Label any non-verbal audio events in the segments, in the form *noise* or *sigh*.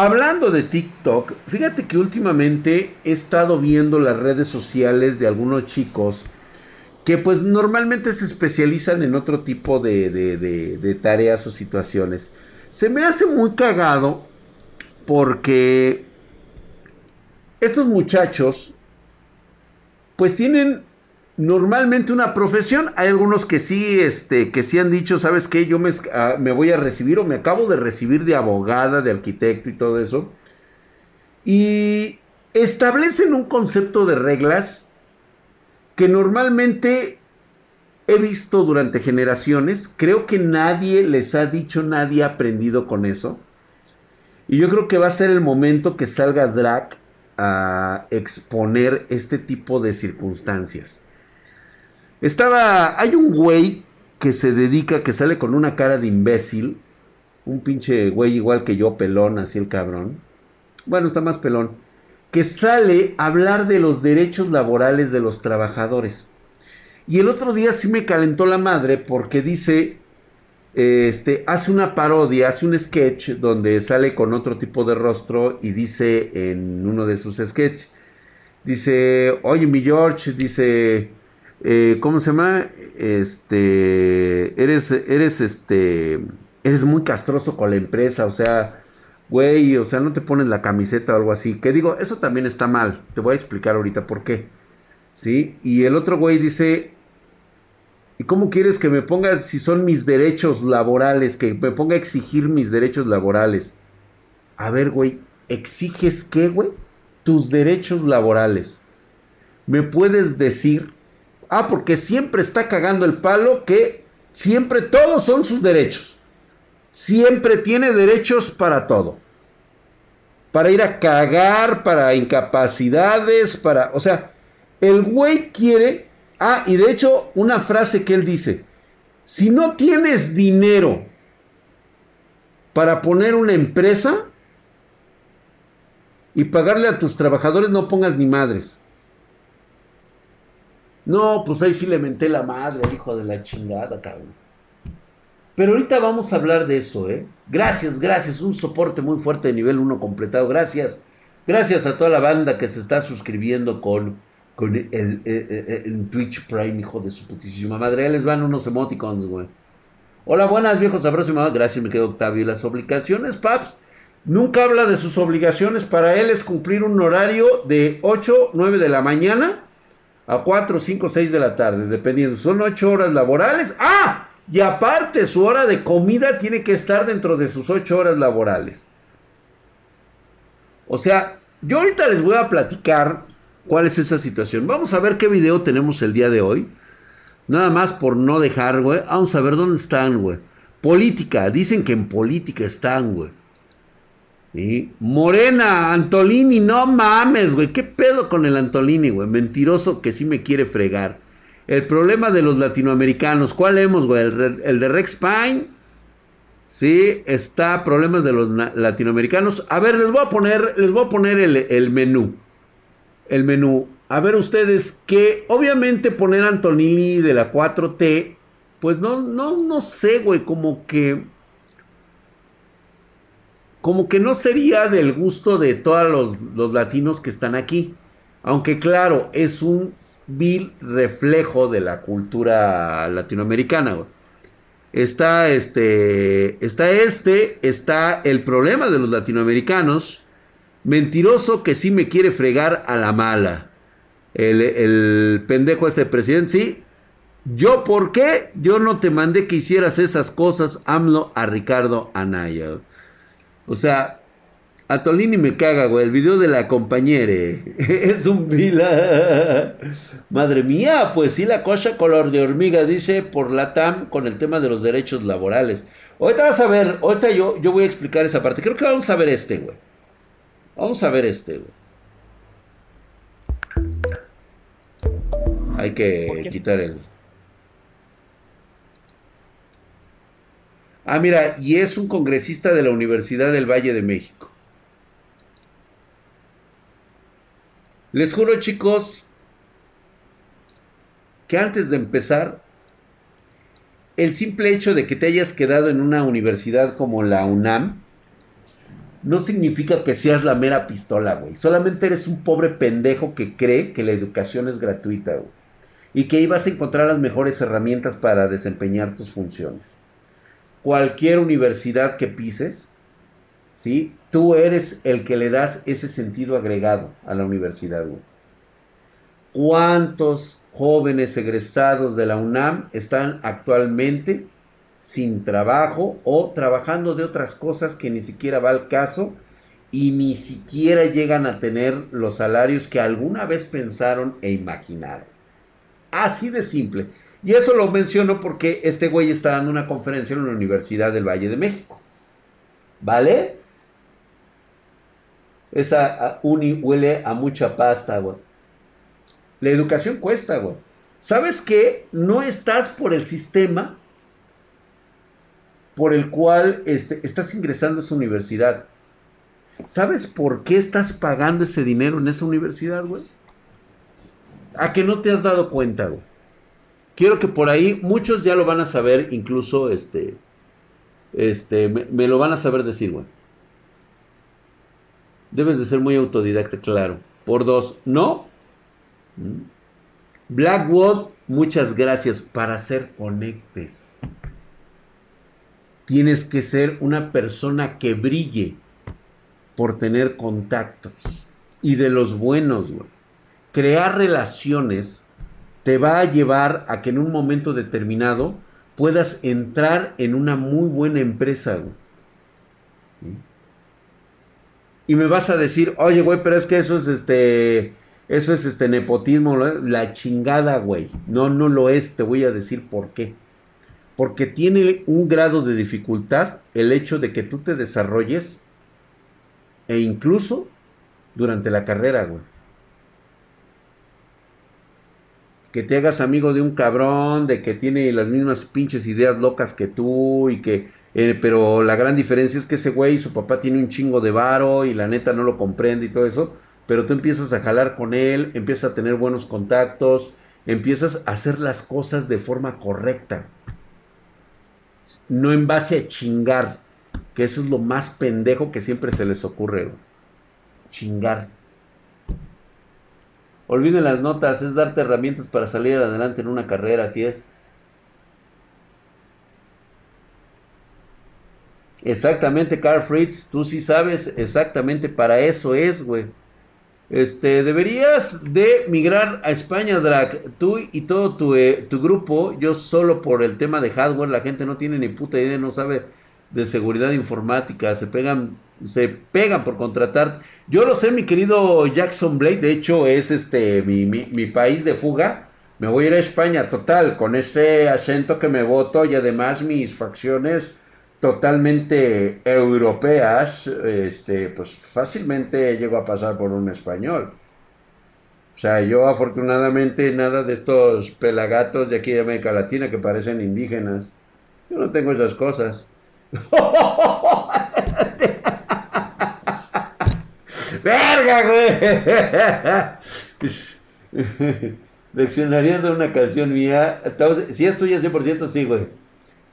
Hablando de TikTok, fíjate que últimamente he estado viendo las redes sociales de algunos chicos que pues normalmente se especializan en otro tipo de, de, tareas o situaciones. Se me hace muy cagado porque estos muchachos pues tienen normalmente una profesión. Hay algunos que sí, este, que sí han dicho, ¿sabes qué? Yo me, ah, me, voy a recibir o me acabo de recibir de abogada, de arquitecto y todo eso. Y establecen un concepto de reglas que normalmente he visto durante generaciones. Creo que nadie les ha dicho, nadie ha aprendido con eso. Y yo creo que va a ser el momento que salga Drac a exponer este tipo de circunstancias. Estaba. Hay un güey que se dedica, que sale con una cara de imbécil. Un pinche güey igual que yo, pelón, así el cabrón. Bueno, está más pelón. Que sale a hablar de los derechos laborales de los trabajadores. Y el otro día sí me calentó la madre porque dice, este, hace una parodia, hace un sketch donde sale con otro tipo de rostro y dice en uno de sus sketches, dice, oye mi George, dice, eh, ¿cómo se llama? Este, eres, eres, este, eres muy castroso con la empresa, o sea, güey, o sea, no te pones la camiseta o algo así. Que digo, eso también está mal. Te voy a explicar ahorita por qué. ¿Sí? Y el otro güey dice, ¿y cómo quieres que me ponga si son mis derechos laborales? Que me ponga a exigir mis derechos laborales. A ver, güey, ¿exiges qué, güey? Tus derechos laborales. ¿Me puedes decir Ah, porque siempre está cagando el palo que siempre todos son sus derechos. Siempre tiene derechos para todo. Para ir a cagar, para incapacidades, para... O sea, el güey quiere... Ah, y de hecho, una frase que él dice. Si no tienes dinero para poner una empresa y pagarle a tus trabajadores, no pongas ni madres. No, pues ahí sí le menté la madre, hijo de la chingada, cabrón. Pero ahorita vamos a hablar de eso, ¿eh? Gracias, gracias. Un soporte muy fuerte de nivel 1 completado. Gracias. Gracias a toda la banda que se está suscribiendo con, con el, Twitch Prime, hijo de su putísima madre. Ahí les van unos emoticons, güey. Hola, buenas, viejos sabrosos Gracias, me quedo Octavio. Las obligaciones, paps. Nunca habla de sus obligaciones. Para él es cumplir un horario de 8, 9 de la mañana a 4, 5, 6 de la tarde, dependiendo. Son 8 horas laborales. ¡Ah! Y aparte, su hora de comida tiene que estar dentro de sus 8 horas laborales. O sea, yo ahorita les voy a platicar cuál es esa situación. Vamos a ver qué video tenemos el día de hoy. Nada más por no dejar, güey. Vamos a ver dónde están, güey. Política. Dicen que en política están, güey. Morena, Antolini, no mames, güey. ¿Qué pedo con el Antolini, güey? Mentiroso que sí me quiere fregar. El problema de los latinoamericanos, ¿cuál hemos, güey? El, de Rex Pine. Sí, está problemas de los latinoamericanos. A ver, les voy a poner, les voy a poner el, el menú. El menú. A ver ustedes que obviamente poner Antolini de la 4T, pues no, no, no sé, güey, como que como que no sería del gusto de todos los, latinos que están aquí. Aunque claro, es un vil reflejo de la cultura latinoamericana. Está este, está este, está el problema de los latinoamericanos. Mentiroso que sí me quiere fregar a la mala. El, pendejo este presidente, sí. Yo, ¿por qué? Yo no te mandé que hicieras esas cosas, AMLO, a Ricardo Anaya. O sea, a Tolini me caga, güey. El video de la compañera. *laughs* es un vila. *laughs* Madre mía, pues sí, la cosa color de hormiga, dice por la TAM con el tema de los derechos laborales. Ahorita vas a ver, ahorita yo, yo voy a explicar esa parte. Creo que vamos a ver este, güey. Vamos a ver este, güey. Hay que quitar el. Ah, mira, y es un congresista de la Universidad del Valle de México. Les juro, chicos, que antes de empezar, el simple hecho de que te hayas quedado en una universidad como la UNAM, no significa que seas la mera pistola, güey. Solamente eres un pobre pendejo que cree que la educación es gratuita, güey. Y que ibas a encontrar las mejores herramientas para desempeñar tus funciones. Cualquier universidad que pises, ¿sí? Tú eres el que le das ese sentido agregado a la universidad. ¿Cuántos jóvenes egresados de la UNAM están actualmente sin trabajo o trabajando de otras cosas que ni siquiera va al caso y ni siquiera llegan a tener los salarios que alguna vez pensaron e imaginaron. Así de simple. Y eso lo menciono porque este güey está dando una conferencia en la Universidad del Valle de México. ¿Vale? Esa uni huele a mucha pasta, güey. La educación cuesta, güey. ¿Sabes qué? No estás por el sistema por el cual este, estás ingresando a esa universidad. ¿Sabes por qué estás pagando ese dinero en esa universidad, güey? A que no te has dado cuenta, güey. Quiero que por ahí muchos ya lo van a saber, incluso este, este, me, lo van a saber decir, güey. Debes de ser muy autodidacta, claro. Por dos, no. Mm. Blackwood, muchas gracias para hacer conectes. Tienes que ser una persona que brille por tener contactos. Y de los buenos, güey. Crear relaciones te va a llevar a que en un momento determinado puedas entrar en una muy buena empresa, güey. Y me vas a decir, oye, güey, pero es que eso es este. Eso es este nepotismo, la chingada, güey. No, no lo es, te voy a decir por qué porque tiene un grado de dificultad el hecho de que tú te desarrolles e incluso durante la carrera, güey. Que te hagas amigo de un cabrón, de que tiene las mismas pinches ideas locas que tú y que... Eh, pero la gran diferencia es que ese güey, su papá tiene un chingo de varo y la neta no lo comprende y todo eso. Pero tú empiezas a jalar con él, empiezas a tener buenos contactos, empiezas a hacer las cosas de forma correcta no en base a chingar, que eso es lo más pendejo que siempre se les ocurre. Chingar. Olviden las notas, es darte herramientas para salir adelante en una carrera, así es. Exactamente, Carl Fritz, tú sí sabes, exactamente para eso es, güey. Este, deberías de migrar a España, Drag. Tú y todo tu, eh, tu, grupo, yo solo por el tema de hardware, la gente no tiene ni puta idea, no sabe de seguridad informática, se pegan, se pegan por contratar. Yo lo sé, mi querido Jackson Blade, de hecho es este mi, mi país de fuga. Me voy a ir a España, total, con este acento que me voto y además mis facciones totalmente europeas, este, pues fácilmente llego a pasar por un español. O sea, yo afortunadamente nada de estos pelagatos de aquí de América Latina que parecen indígenas. Yo no tengo esas cosas. *laughs* ¡Verga, güey! *laughs* Leccionarías de una canción mía. Si es tuya 100%, sí, güey.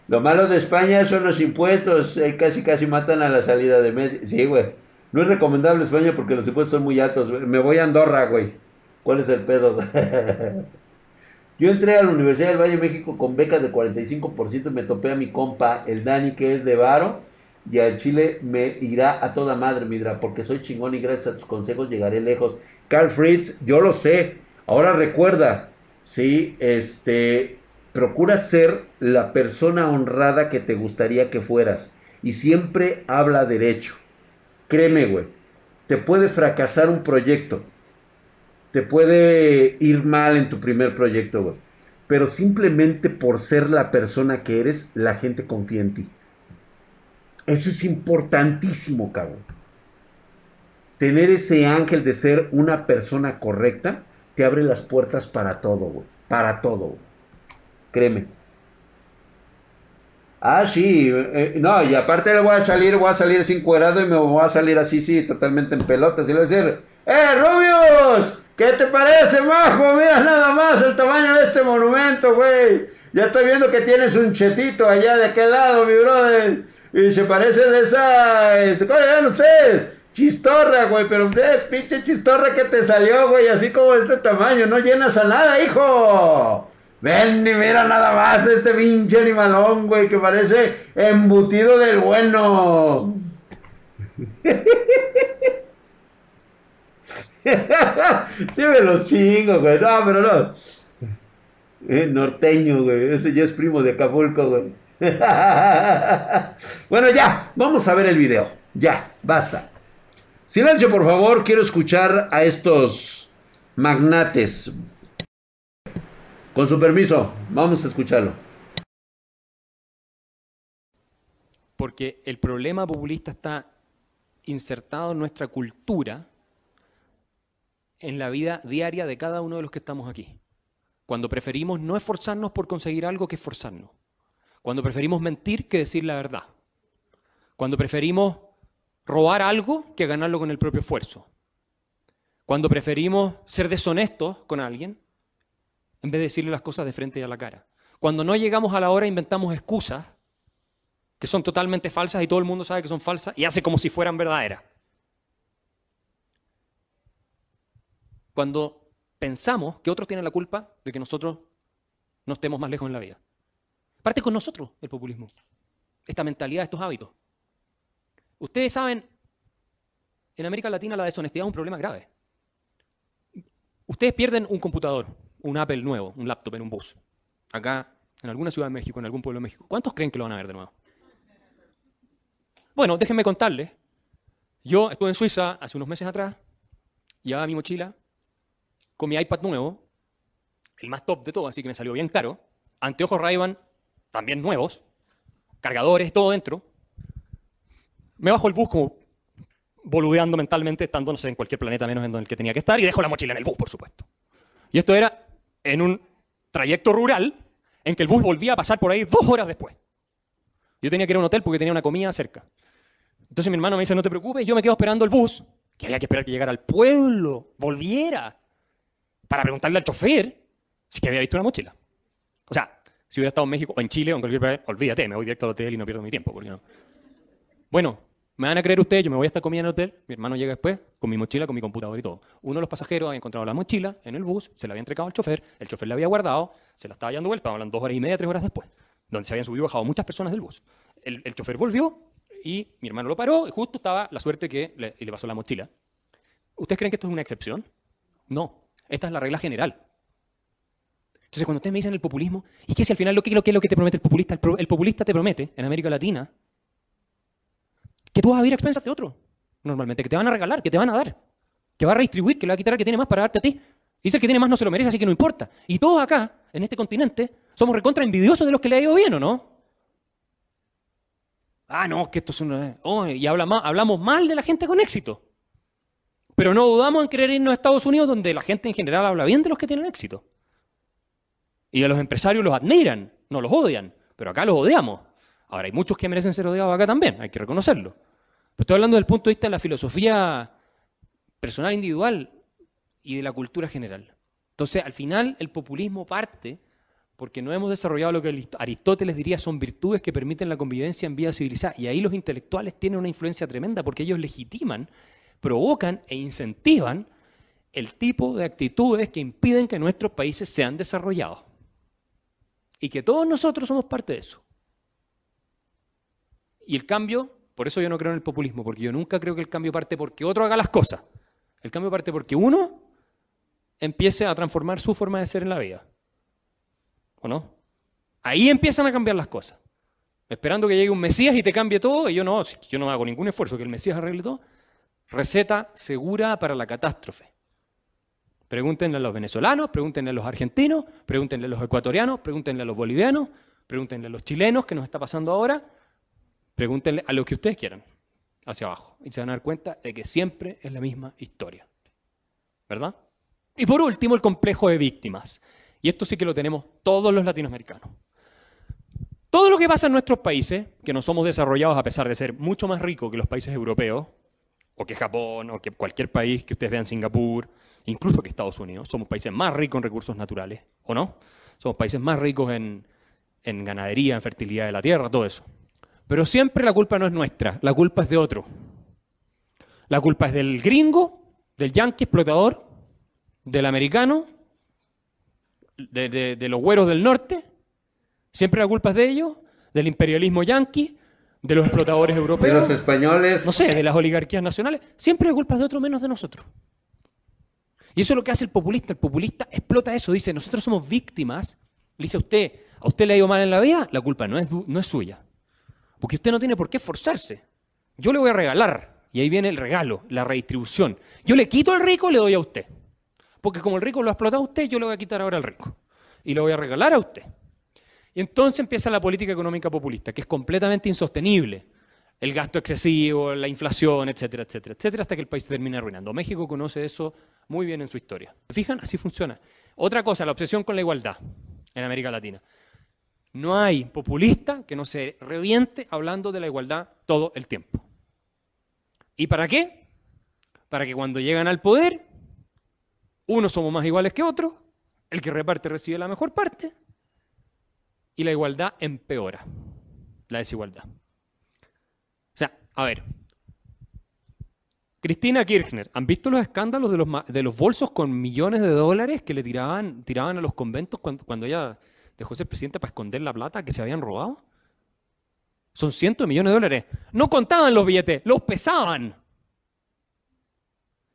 Lo malo de España son los impuestos. Eh, casi, casi matan a la salida de mes. Sí, güey. No es recomendable España porque los impuestos son muy altos. Me voy a Andorra, güey. ¿Cuál es el pedo? *laughs* Yo entré a la Universidad del Valle de México con beca de 45% y me topé a mi compa, el Dani, que es de Varo. Y al Chile me irá a toda madre, Midra, porque soy chingón y gracias a tus consejos llegaré lejos. Carl Fritz, yo lo sé. Ahora recuerda, sí, este, Procura ser la persona honrada que te gustaría que fueras. Y siempre habla derecho. Créeme, güey. Te puede fracasar un proyecto. Te puede ir mal en tu primer proyecto, güey. Pero simplemente por ser la persona que eres, la gente confía en ti. Eso es importantísimo, cabrón. Tener ese ángel de ser una persona correcta te abre las puertas para todo, güey. Para todo. Créeme. Ah, sí. Eh, no, y aparte le voy a salir, voy a salir sin cuerado y me voy a salir así, sí, totalmente en pelotas. Y le voy a decir, ¡Eh, Rubius! ¿Qué te parece, majo? Mira nada más el tamaño de este monumento, güey. Ya estoy viendo que tienes un chetito allá de aquel lado, mi brother. Y se parece de esa. Este, ¿Cómo le llaman ustedes? Chistorra, güey, pero de pinche chistorra que te salió, güey, así como este tamaño, no llenas a nada, hijo. Ven y mira nada más este pinche animalón, güey, que parece embutido del bueno. *laughs* sí me los chingo, güey. No, pero no. Eh, norteño, güey. Ese ya es primo de Acapulco, güey. *laughs* bueno, ya. Vamos a ver el video. Ya, basta. Silencio, por favor. Quiero escuchar a estos magnates. Con su permiso, vamos a escucharlo. Porque el problema populista está insertado en nuestra cultura, en la vida diaria de cada uno de los que estamos aquí. Cuando preferimos no esforzarnos por conseguir algo que esforzarnos. Cuando preferimos mentir que decir la verdad. Cuando preferimos robar algo que ganarlo con el propio esfuerzo. Cuando preferimos ser deshonestos con alguien en vez de decirle las cosas de frente y a la cara. Cuando no llegamos a la hora inventamos excusas que son totalmente falsas y todo el mundo sabe que son falsas y hace como si fueran verdaderas. Cuando pensamos que otros tienen la culpa de que nosotros no estemos más lejos en la vida. Parte con nosotros el populismo, esta mentalidad, estos hábitos. Ustedes saben, en América Latina la deshonestidad es un problema grave. Ustedes pierden un computador, un Apple nuevo, un laptop en un bus, acá en alguna ciudad de México, en algún pueblo de México. ¿Cuántos creen que lo van a ver de nuevo? Bueno, déjenme contarles. Yo estuve en Suiza hace unos meses atrás, llevaba mi mochila con mi iPad nuevo, el más top de todo, así que me salió bien caro, anteojos ray también nuevos, cargadores, todo dentro. Me bajo el bus como boludeando mentalmente, estando no sé, en cualquier planeta menos en el que tenía que estar, y dejo la mochila en el bus, por supuesto. Y esto era en un trayecto rural en que el bus volvía a pasar por ahí dos horas después. Yo tenía que ir a un hotel porque tenía una comida cerca. Entonces mi hermano me dice, no te preocupes, yo me quedo esperando el bus, que había que esperar que llegara al pueblo, volviera, para preguntarle al chofer si había visto una mochila. O sea, si hubiera estado en México o en Chile o en cualquier país, olvídate, me voy directo al hotel y no pierdo mi tiempo. No. Bueno, me van a creer ustedes, yo me voy a estar comiendo en el hotel, mi hermano llega después con mi mochila, con mi computador y todo. Uno de los pasajeros había encontrado la mochila en el bus, se la había entregado al chofer, el chofer la había guardado, se la estaba dando vuelta, hablando dos horas y media, tres horas después, donde se habían subido y bajado muchas personas del bus. El, el chofer volvió y mi hermano lo paró y justo estaba la suerte que le, le pasó la mochila. ¿Ustedes creen que esto es una excepción? No, esta es la regla general. Entonces, cuando ustedes me dicen el populismo, ¿y qué si al final lo que, lo que es lo que te promete el populista? El, populista te promete en América Latina que tú vas a vivir a expensas de otro, normalmente, que te van a regalar, que te van a dar, que va a redistribuir, que le va a quitar al que tiene más para darte a ti. Dice que tiene más no se lo merece, así que no importa. Y todos acá, en este continente, somos recontra envidiosos de los que le ha ido bien, ¿o no? Ah, no, que esto es una... Oh, y habla hablamos mal de la gente con éxito. Pero no dudamos en querer irnos a Estados Unidos, donde la gente en general habla bien de los que tienen éxito. Y a los empresarios los admiran, no los odian, pero acá los odiamos. Ahora, hay muchos que merecen ser odiados acá también, hay que reconocerlo. Pero estoy hablando del punto de vista de la filosofía personal individual y de la cultura general. Entonces, al final, el populismo parte porque no hemos desarrollado lo que Aristóteles diría son virtudes que permiten la convivencia en vida civilizada. Y ahí los intelectuales tienen una influencia tremenda porque ellos legitiman, provocan e incentivan el tipo de actitudes que impiden que nuestros países sean desarrollados. Y que todos nosotros somos parte de eso. Y el cambio, por eso yo no creo en el populismo, porque yo nunca creo que el cambio parte porque otro haga las cosas. El cambio parte porque uno empiece a transformar su forma de ser en la vida. ¿O no? Ahí empiezan a cambiar las cosas. Esperando que llegue un Mesías y te cambie todo, y yo no, yo no hago ningún esfuerzo que el Mesías arregle todo. Receta segura para la catástrofe. Pregúntenle a los venezolanos, pregúntenle a los argentinos, pregúntenle a los ecuatorianos, pregúntenle a los bolivianos, pregúntenle a los chilenos que nos está pasando ahora, pregúntenle a lo que ustedes quieran, hacia abajo. Y se van a dar cuenta de que siempre es la misma historia. ¿Verdad? Y por último, el complejo de víctimas. Y esto sí que lo tenemos todos los latinoamericanos. Todo lo que pasa en nuestros países, que no somos desarrollados a pesar de ser mucho más ricos que los países europeos, o que Japón, o que cualquier país que ustedes vean, Singapur, incluso que Estados Unidos, somos países más ricos en recursos naturales, ¿o no? Somos países más ricos en, en ganadería, en fertilidad de la tierra, todo eso. Pero siempre la culpa no es nuestra, la culpa es de otro. La culpa es del gringo, del yanqui explotador, del americano, de, los güeros del norte. Siempre la culpa es de ellos, del imperialismo yanqui, de los explotadores europeos. De los españoles. No sé, de las oligarquías nacionales. Siempre la culpa es de otro menos de nosotros. Y eso es lo que hace el populista. El populista explota eso, dice, nosotros somos víctimas. Le dice a usted, a usted le ha ido mal en la vida, la culpa no es, no es suya. Porque usted no tiene por qué esforzarse. Yo le voy a regalar. Y ahí viene el regalo, la redistribución. Yo le quito al rico, le doy a usted. Porque como el rico lo ha explotado a usted, yo le voy a quitar ahora al rico. Y le voy a regalar a usted. Y entonces empieza la política económica populista, que es completamente insostenible. El gasto excesivo, la inflación, etcétera, etcétera, etcétera, hasta que el país termina arruinando. México conoce eso muy bien en su historia. ¿Se fijan? Así funciona. Otra cosa, la obsesión con la igualdad en América Latina. No hay populista que no se reviente hablando de la igualdad todo el tiempo. ¿Y para qué? Para que cuando llegan al poder, unos somos más iguales que otros, el que reparte recibe la mejor parte, y la igualdad empeora la desigualdad. A ver, Cristina Kirchner, ¿han visto los escándalos de los, de los bolsos con millones de dólares que le tiraban, tiraban a los conventos cuando, cuando ella dejó ser presidente para esconder la plata que se habían robado? Son cientos de millones de dólares. No contaban los billetes, los pesaban.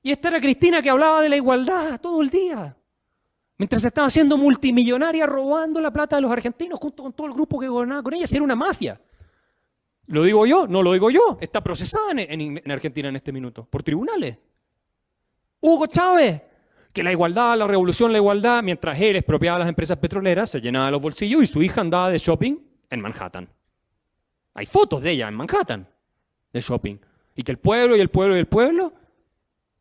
Y esta era Cristina que hablaba de la igualdad todo el día. Mientras estaba haciendo multimillonaria robando la plata de los argentinos junto con todo el grupo que gobernaba con ella. era una mafia. Lo digo yo, no lo digo yo. Está procesada en Argentina en este minuto por tribunales. Hugo Chávez, que la igualdad, la revolución, la igualdad, mientras él expropiaba las empresas petroleras, se llenaba los bolsillos y su hija andaba de shopping en Manhattan. Hay fotos de ella en Manhattan, de shopping. Y que el pueblo y el pueblo y el pueblo,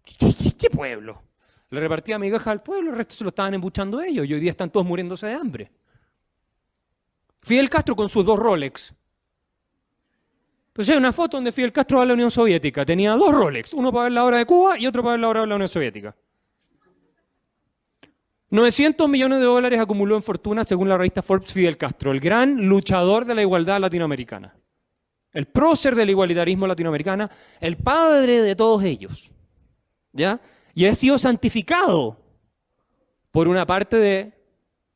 ¿qué, pueblo? Le repartía migajas al pueblo, el resto se lo estaban embuchando ellos y hoy día están todos muriéndose de hambre. Fidel Castro con sus dos Rolex. Pues hay una foto donde Fidel Castro va a la Unión Soviética. Tenía dos Rolex, uno para ver la hora de Cuba y otro para ver la hora de la Unión Soviética. 900 millones de dólares acumuló en fortuna según la revista Forbes Fidel Castro, el gran luchador de la igualdad latinoamericana, el prócer del igualitarismo latinoamericano, el padre de todos ellos. ¿Ya? Y ha sido santificado por una parte de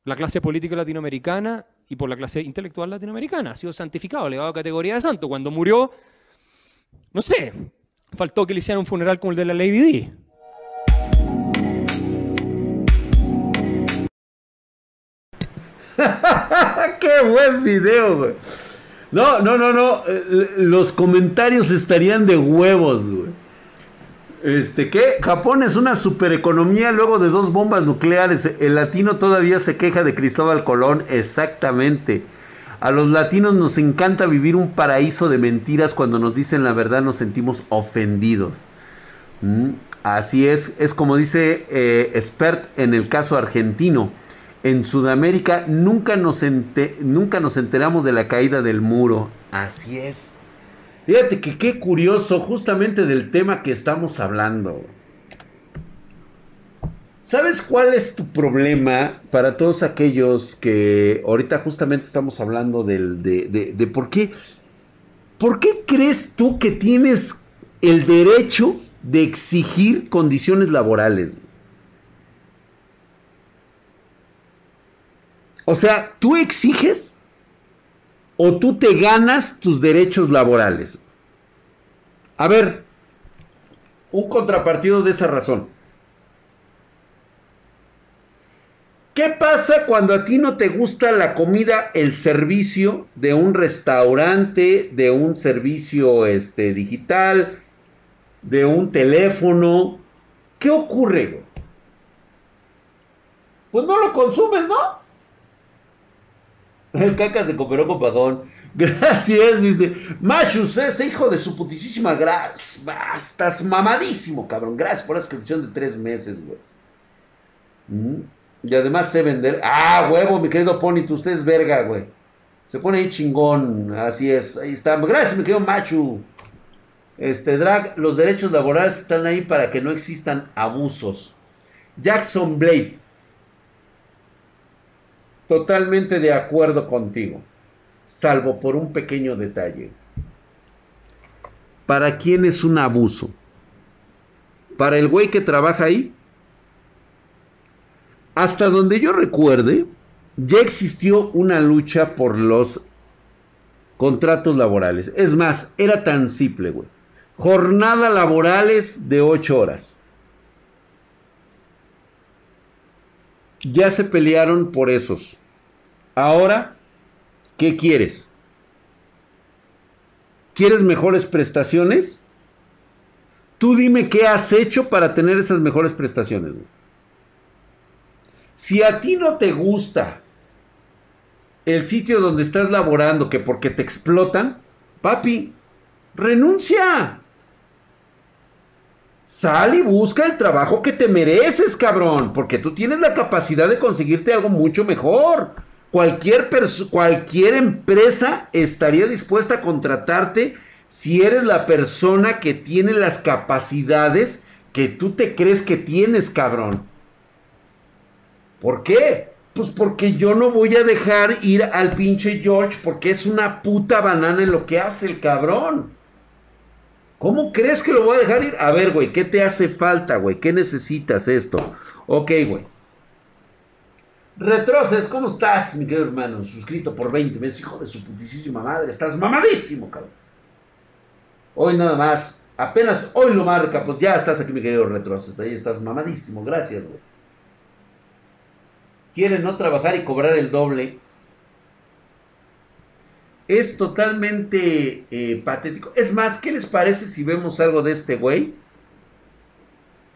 la clase política latinoamericana y por la clase intelectual latinoamericana. Ha sido santificado, le a categoría de santo. Cuando murió, no sé, faltó que le hicieran un funeral como el de la Lady Di. *laughs* ¡Qué buen video, güey! No, no, no, no. Eh, los comentarios estarían de huevos, güey. Este, ¿qué? Japón es una supereconomía luego de dos bombas nucleares. El latino todavía se queja de Cristóbal Colón. Exactamente. A los latinos nos encanta vivir un paraíso de mentiras. Cuando nos dicen la verdad nos sentimos ofendidos. Mm, así es. Es como dice eh, Expert en el caso argentino en Sudamérica nunca nos, nunca nos enteramos de la caída del muro. Así es. Fíjate que qué curioso justamente del tema que estamos hablando. ¿Sabes cuál es tu problema para todos aquellos que ahorita justamente estamos hablando del, de, de, de por qué? ¿Por qué crees tú que tienes el derecho de exigir condiciones laborales? O sea, tú exiges o tú te ganas tus derechos laborales. A ver, un contrapartido de esa razón. ¿Qué pasa cuando a ti no te gusta la comida, el servicio de un restaurante, de un servicio este, digital, de un teléfono? ¿Qué ocurre? Pues no lo consumes, ¿no? *laughs* El caca se cooperó con Pagón. Gracias, dice. Machus, ese hijo de su putísima gracia. Estás mamadísimo, cabrón. Gracias por la suscripción de tres meses, güey. Mm. Y además sé vender. Ah, huevo, mi querido Pony, tú usted es verga, güey. Se pone ahí chingón. Así es. Ahí está. Gracias, mi querido Machu. Este, Drag, los derechos laborales están ahí para que no existan abusos. Jackson Blade. Totalmente de acuerdo contigo, salvo por un pequeño detalle. ¿para quién es un abuso? ¿Para el güey que trabaja ahí? Hasta donde yo recuerde, ya existió una lucha por los contratos laborales. Es más, era tan simple, güey. Jornada laborales de 8 horas. Ya se pelearon por esos. Ahora, ¿qué quieres? ¿Quieres mejores prestaciones? Tú dime qué has hecho para tener esas mejores prestaciones. Si a ti no te gusta el sitio donde estás laborando, que porque te explotan, papi, renuncia. Sal y busca el trabajo que te mereces, cabrón, porque tú tienes la capacidad de conseguirte algo mucho mejor. Cualquier, cualquier empresa estaría dispuesta a contratarte si eres la persona que tiene las capacidades que tú te crees que tienes, cabrón. ¿Por qué? Pues porque yo no voy a dejar ir al pinche George porque es una puta banana en lo que hace el cabrón. ¿Cómo crees que lo voy a dejar ir? A ver, güey, ¿qué te hace falta, güey? ¿Qué necesitas esto? Ok, güey. Retroces, ¿cómo estás, mi querido hermano? Suscrito por 20 meses, hijo de su putísima madre. Estás mamadísimo, cabrón. Hoy nada más, apenas hoy lo marca, pues ya estás aquí, mi querido Retroces. Ahí estás mamadísimo, gracias, güey. Quieren no trabajar y cobrar el doble es totalmente eh, patético. Es más, ¿qué les parece si vemos algo de este güey?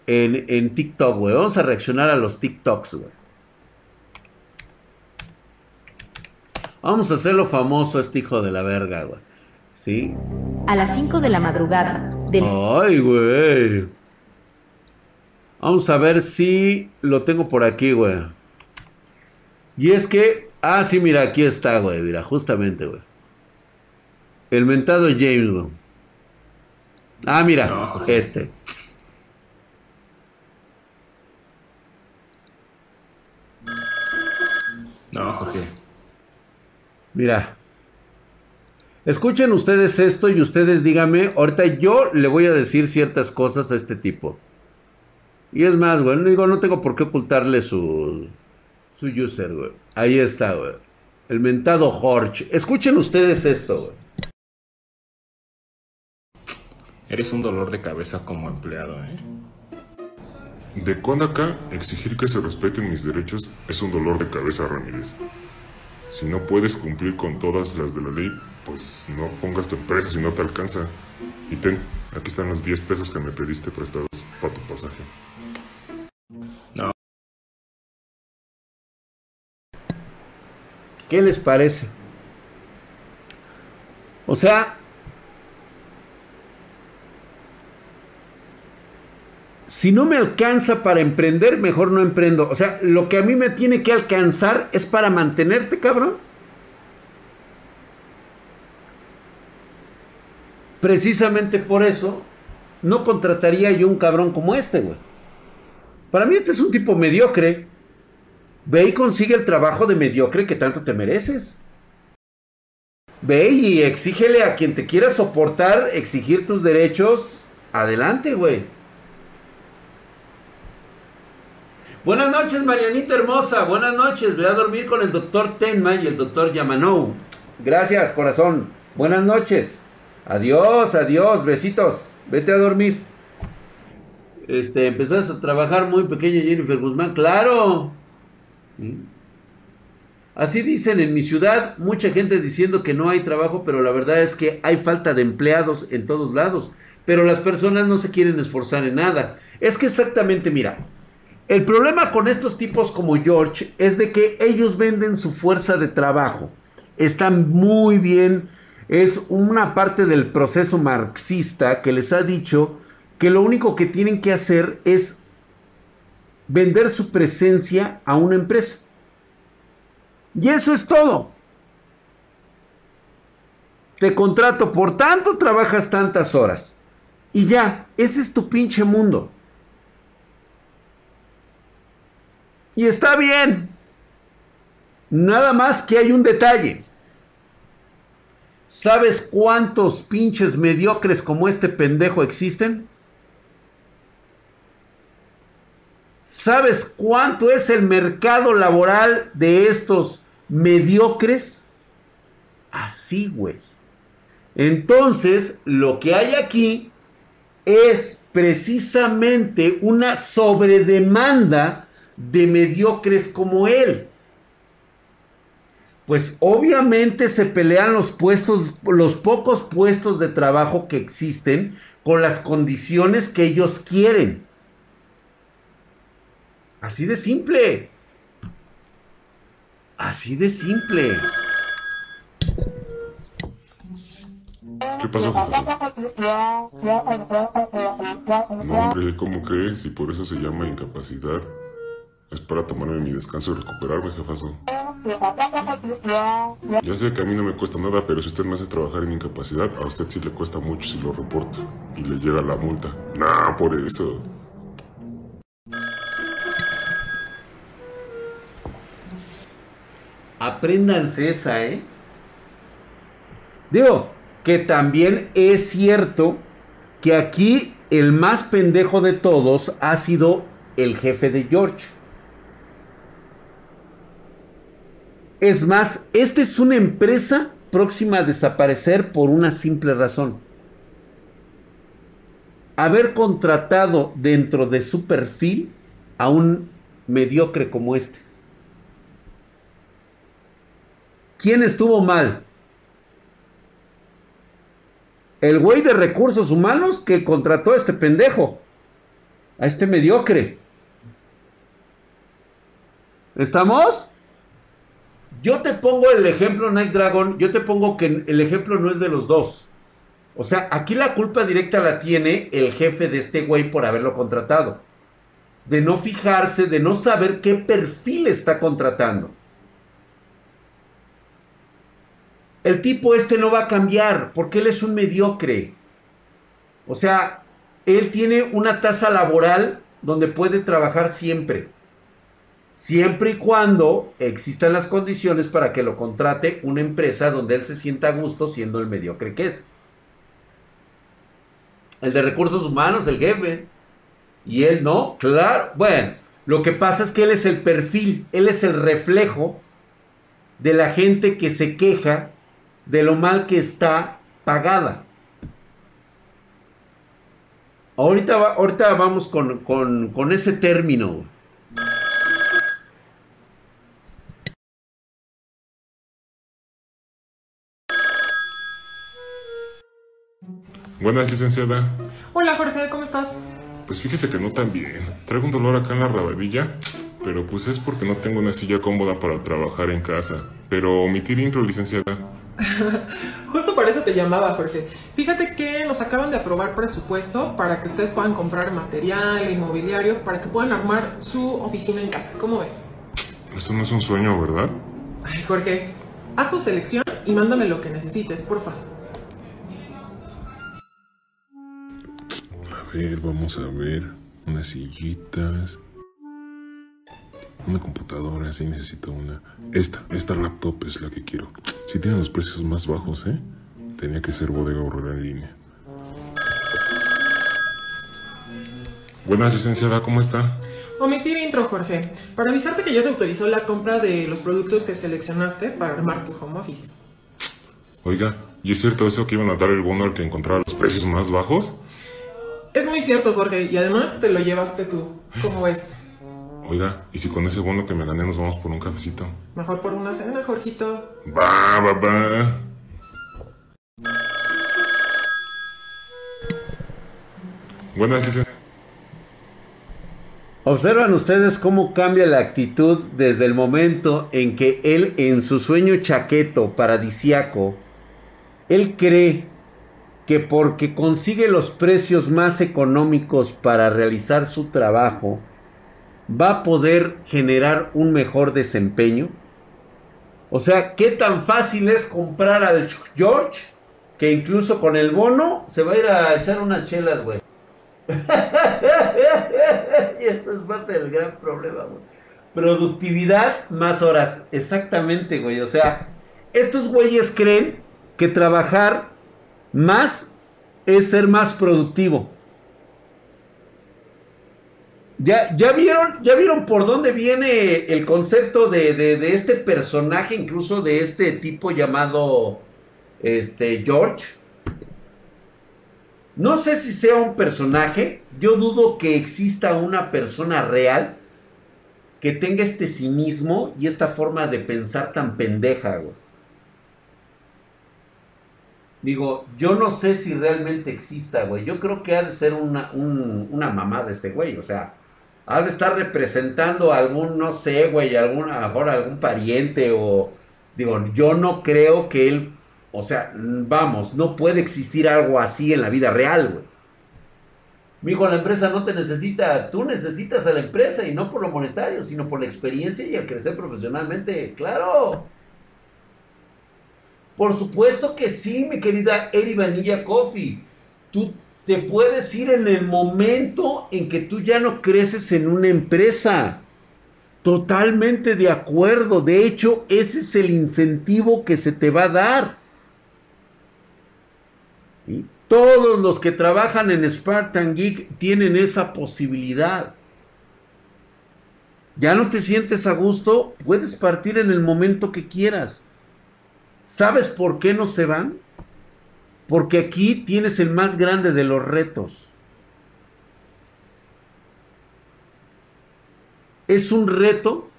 En, en TikTok, güey. Vamos a reaccionar a los TikToks, güey. Vamos a hacerlo famoso este hijo de la verga, güey. ¿Sí? A las 5 de la madrugada Ay, güey. Vamos a ver si lo tengo por aquí, güey. Y es que... Ah, sí, mira, aquí está, güey. Mira, justamente, güey. El mentado James, Ah, mira, este. No, Jorge. Mira. Escuchen ustedes esto y ustedes díganme. Ahorita yo le voy a decir ciertas cosas a este tipo. Y es más, güey. No digo, no tengo por qué ocultarle su. Su user, güey. Ahí está, güey. El mentado Jorge. Escuchen ustedes esto, güey. Eres un dolor de cabeza como empleado, ¿eh? De cuando acá, exigir que se respeten mis derechos es un dolor de cabeza, Ramírez. Si no puedes cumplir con todas las de la ley, pues no pongas tu empresa si no te alcanza. Y ten, aquí están los 10 pesos que me pediste prestados para tu pasaje. No. ¿Qué les parece? O sea, si no me alcanza para emprender, mejor no emprendo. O sea, lo que a mí me tiene que alcanzar es para mantenerte, cabrón. Precisamente por eso, no contrataría yo un cabrón como este, güey. Para mí este es un tipo mediocre. Ve y consigue el trabajo de mediocre que tanto te mereces. Ve y exígele a quien te quiera soportar, exigir tus derechos. Adelante, güey. Buenas noches, Marianita hermosa. Buenas noches. Voy a dormir con el doctor Tenma y el doctor Yamanou. Gracias, corazón. Buenas noches. Adiós, adiós. Besitos. Vete a dormir. Este, empezaste a trabajar muy pequeña Jennifer Guzmán. Claro. Así dicen en mi ciudad, mucha gente diciendo que no hay trabajo, pero la verdad es que hay falta de empleados en todos lados. Pero las personas no se quieren esforzar en nada. Es que exactamente, mira, el problema con estos tipos como George es de que ellos venden su fuerza de trabajo. Están muy bien. Es una parte del proceso marxista que les ha dicho que lo único que tienen que hacer es vender su presencia a una empresa. Y eso es todo. Te contrato por tanto, trabajas tantas horas. Y ya, ese es tu pinche mundo. Y está bien. Nada más que hay un detalle. ¿Sabes cuántos pinches mediocres como este pendejo existen? ¿Sabes cuánto es el mercado laboral de estos mediocres? Así, güey. Entonces, lo que hay aquí es precisamente una sobredemanda de mediocres como él. Pues obviamente se pelean los puestos, los pocos puestos de trabajo que existen con las condiciones que ellos quieren. Así de simple. Así de simple. ¿Qué pasó? No, hombre, ¿cómo crees? Si por eso se llama incapacidad. Es para tomarme mi descanso y recuperarme, jefazo. Ya sé que a mí no me cuesta nada, pero si usted me hace trabajar en incapacidad, a usted sí le cuesta mucho si lo reporta. Y le llega la multa. Nah, por eso. Apréndanse esa, ¿eh? Digo, que también es cierto que aquí el más pendejo de todos ha sido el jefe de George. Es más, esta es una empresa próxima a desaparecer por una simple razón. Haber contratado dentro de su perfil a un mediocre como este. ¿Quién estuvo mal? El güey de recursos humanos que contrató a este pendejo. A este mediocre. ¿Estamos? Yo te pongo el ejemplo, Night Dragon. Yo te pongo que el ejemplo no es de los dos. O sea, aquí la culpa directa la tiene el jefe de este güey por haberlo contratado. De no fijarse, de no saber qué perfil está contratando. El tipo este no va a cambiar porque él es un mediocre. O sea, él tiene una tasa laboral donde puede trabajar siempre. Siempre y cuando existan las condiciones para que lo contrate una empresa donde él se sienta a gusto siendo el mediocre que es. El de recursos humanos, el jefe. Y él no, claro. Bueno, lo que pasa es que él es el perfil, él es el reflejo de la gente que se queja de lo mal que está pagada. Ahorita, ahorita vamos con, con, con ese término. Buenas, licenciada. Hola Jorge, ¿cómo estás? Pues fíjese que no tan bien. Traigo un dolor acá en la rabadilla, pero pues es porque no tengo una silla cómoda para trabajar en casa. Pero omitir intro, licenciada. *laughs* Justo por eso te llamaba, Jorge. Fíjate que nos acaban de aprobar presupuesto para que ustedes puedan comprar material inmobiliario para que puedan armar su oficina en casa. ¿Cómo ves? Eso no es un sueño, ¿verdad? Ay, Jorge, haz tu selección y mándame lo que necesites, porfa. Vamos a ver. Unas sillitas. Una computadora, sí necesito una. Esta, esta laptop es la que quiero. Si tienen los precios más bajos, ¿eh? Tenía que ser bodega horror en línea. Buenas, licenciada, ¿cómo está? Omitir intro, Jorge. Para avisarte que ya se autorizó la compra de los productos que seleccionaste para armar tu home office. Oiga, ¿y es cierto eso que iban a dar el bono al que encontrara los precios más bajos? Es muy cierto, Jorge, y además te lo llevaste tú. ¿Cómo ves? Oiga, ¿y si con ese bono que me gané nos vamos por un cafecito? Mejor por una cena, Jorgito. Va, va, va. Buenas, licenciada. Observan ustedes cómo cambia la actitud desde el momento en que él en su sueño chaqueto paradisiaco, él cree que porque consigue los precios más económicos para realizar su trabajo, va a poder generar un mejor desempeño. O sea, ¿qué tan fácil es comprar al George? Que incluso con el bono se va a ir a echar unas chelas, güey. *laughs* y esto es parte del gran problema. Productividad más horas. Exactamente, güey. O sea, estos güeyes creen que trabajar más es ser más productivo. Ya, ya, vieron, ya vieron por dónde viene el concepto de, de, este personaje, incluso de este tipo llamado este, George. No sé si sea un personaje. Yo dudo que exista una persona real que tenga este cinismo y esta forma de pensar tan pendeja, güey. Digo, yo no sé si realmente exista, güey. Yo creo que ha de ser una, una mamá de este güey. O sea, ha de estar representando a algún, no sé, güey, algún, a lo mejor algún pariente o... Digo, yo no creo que él... O sea, vamos, no puede existir algo así en la vida real, güey. Mijo, la empresa no te necesita, tú necesitas a la empresa y no por lo monetario, sino por la experiencia y el crecer profesionalmente. Claro. Por supuesto que sí, mi querida Eri Vanilla Coffee. Tú te puedes ir en el momento en que tú ya no creces en una empresa. Totalmente de acuerdo. De hecho, ese es el incentivo que se te va a dar. Todos los que trabajan en Spartan Geek tienen esa posibilidad. Ya no te sientes a gusto, puedes partir en el momento que quieras. ¿Sabes por qué no se van? Porque aquí tienes el más grande de los retos. Es un reto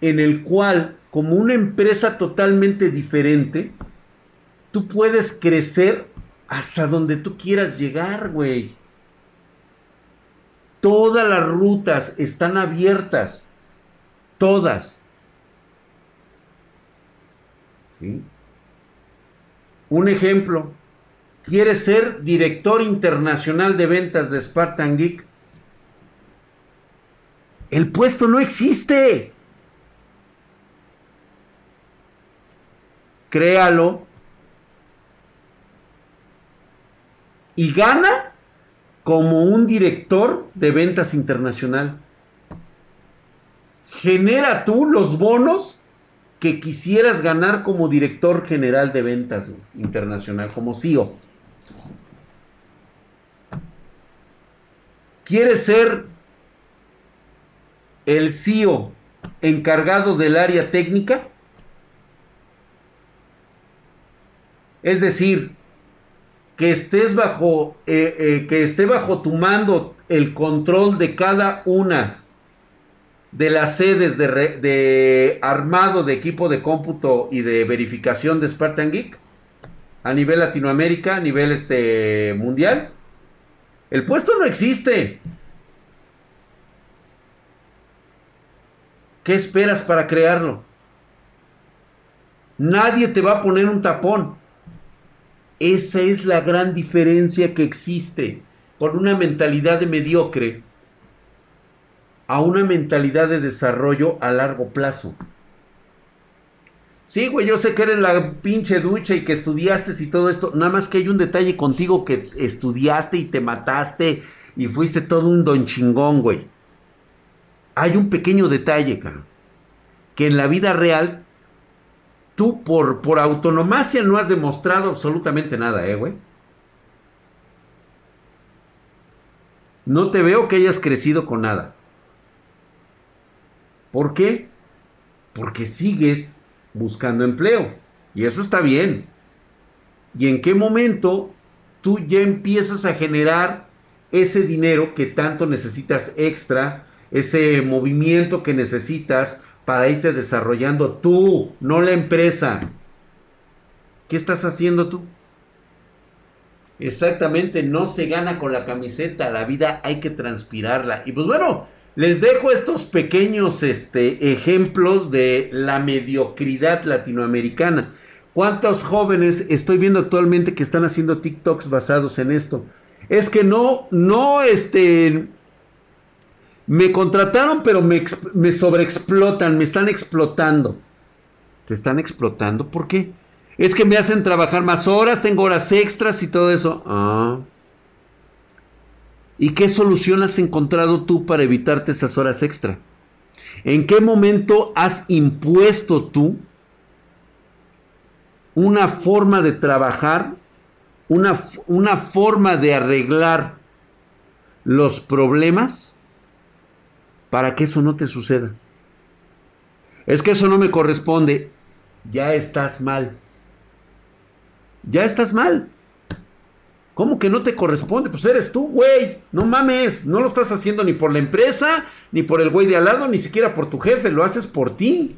en el cual, como una empresa totalmente diferente, tú puedes crecer hasta donde tú quieras llegar, güey. Todas las rutas están abiertas. Todas. Un ejemplo, ¿quieres ser director internacional de ventas de Spartan Geek? El puesto no existe. Créalo. Y gana como un director de ventas internacional. Genera tú los bonos que quisieras ganar como director general de ventas internacional, como CEO? ¿Quieres ser el CEO encargado del área técnica? Es decir, que estés bajo, eh, eh, que esté bajo tu mando el control de cada una de las sedes de, armado de equipo de cómputo y de verificación de Spartan Geek a nivel Latinoamérica, a nivel este, mundial. El puesto no existe. ¿Qué esperas para crearlo? Nadie te va a poner un tapón. Esa es la gran diferencia que existe con una mentalidad de mediocre a una mentalidad de desarrollo a largo plazo. Sí, güey, yo sé que eres la pinche ducha y que estudiaste y todo esto. Nada más que hay un detalle contigo que estudiaste y te mataste y fuiste todo un don chingón, güey. Hay un pequeño detalle, cara. Que en la vida real, tú por, por autonomacia no has demostrado absolutamente nada, eh, güey. No te veo que hayas crecido con nada. ¿Por qué? Porque sigues buscando empleo. Y eso está bien. ¿Y en qué momento tú ya empiezas a generar ese dinero que tanto necesitas extra, ese movimiento que necesitas para irte desarrollando tú, no la empresa? ¿Qué estás haciendo tú? Exactamente, no se gana con la camiseta, la vida hay que transpirarla. Y pues bueno, les dejo estos pequeños este, ejemplos de la mediocridad latinoamericana. ¿Cuántos jóvenes estoy viendo actualmente que están haciendo TikToks basados en esto? Es que no, no, este, me contrataron, pero me, me sobreexplotan, me están explotando. ¿Te están explotando? ¿Por qué? Es que me hacen trabajar más horas, tengo horas extras y todo eso. Ah. ¿Y qué solución has encontrado tú para evitarte esas horas extra? ¿En qué momento has impuesto tú una forma de trabajar, una, una forma de arreglar los problemas para que eso no te suceda. Es que eso no me corresponde. Ya estás mal. Ya estás mal. ¿Cómo que no te corresponde? Pues eres tú, güey. No mames. No lo estás haciendo ni por la empresa, ni por el güey de al lado, ni siquiera por tu jefe. Lo haces por ti.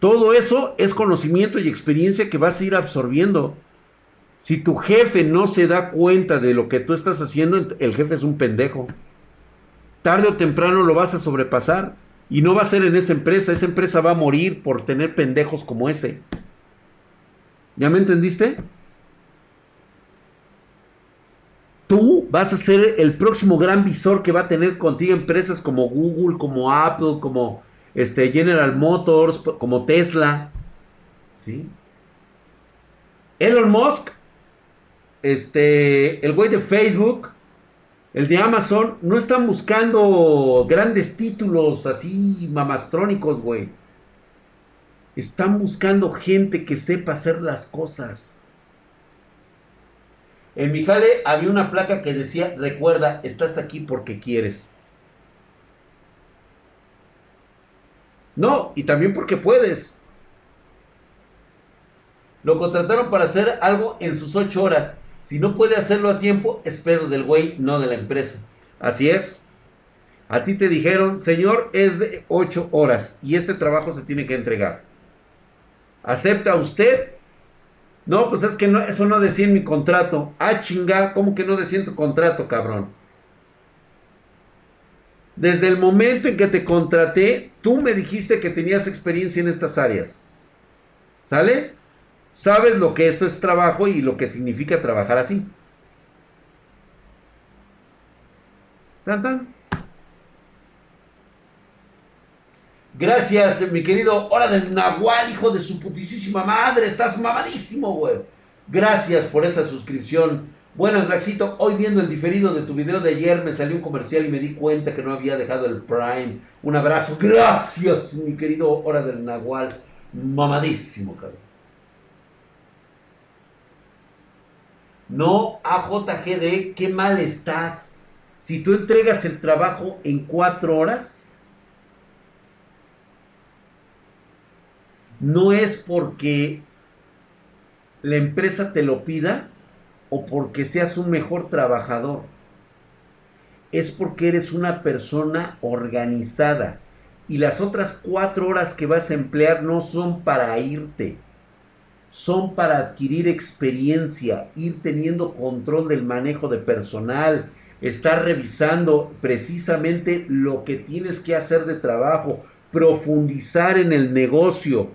Todo eso es conocimiento y experiencia que vas a ir absorbiendo. Si tu jefe no se da cuenta de lo que tú estás haciendo, el jefe es un pendejo. Tarde o temprano lo vas a sobrepasar. Y no va a ser en esa empresa. Esa empresa va a morir por tener pendejos como ese. ¿Ya me entendiste? Tú vas a ser el próximo gran visor que va a tener contigo empresas como Google, como Apple, como este, General Motors, como Tesla. ¿Sí? Elon Musk, este, el güey de Facebook, el de Amazon, no están buscando grandes títulos así mamastrónicos, güey. Están buscando gente que sepa hacer las cosas. En mi jale había una placa que decía, recuerda, estás aquí porque quieres. No, y también porque puedes. Lo contrataron para hacer algo en sus ocho horas. Si no puede hacerlo a tiempo, es pedo del güey, no de la empresa. Así es. A ti te dijeron, señor, es de ocho horas y este trabajo se tiene que entregar. ¿Acepta usted? No, pues es que no, eso no decía en mi contrato. Ah, chinga, ¿cómo que no decía en tu contrato, cabrón? Desde el momento en que te contraté, tú me dijiste que tenías experiencia en estas áreas. ¿Sale? Sabes lo que esto es trabajo y lo que significa trabajar así. ¿Tan, tan? Gracias, mi querido Hora del Nahual, hijo de su putísima madre. Estás mamadísimo, güey. Gracias por esa suscripción. Buenas, Raxito. Hoy viendo el diferido de tu video de ayer me salió un comercial y me di cuenta que no había dejado el Prime. Un abrazo. Gracias, mi querido Hora del Nahual. Mamadísimo, cabrón. No, AJGD, qué mal estás. Si tú entregas el trabajo en cuatro horas, no es porque la empresa te lo pida, o porque seas un mejor trabajador. Es porque eres una persona organizada. Y las otras cuatro horas que vas a emplear no son para irte. Son para adquirir experiencia, ir teniendo control del manejo de personal, estar revisando precisamente lo que tienes que hacer de trabajo, profundizar en el negocio,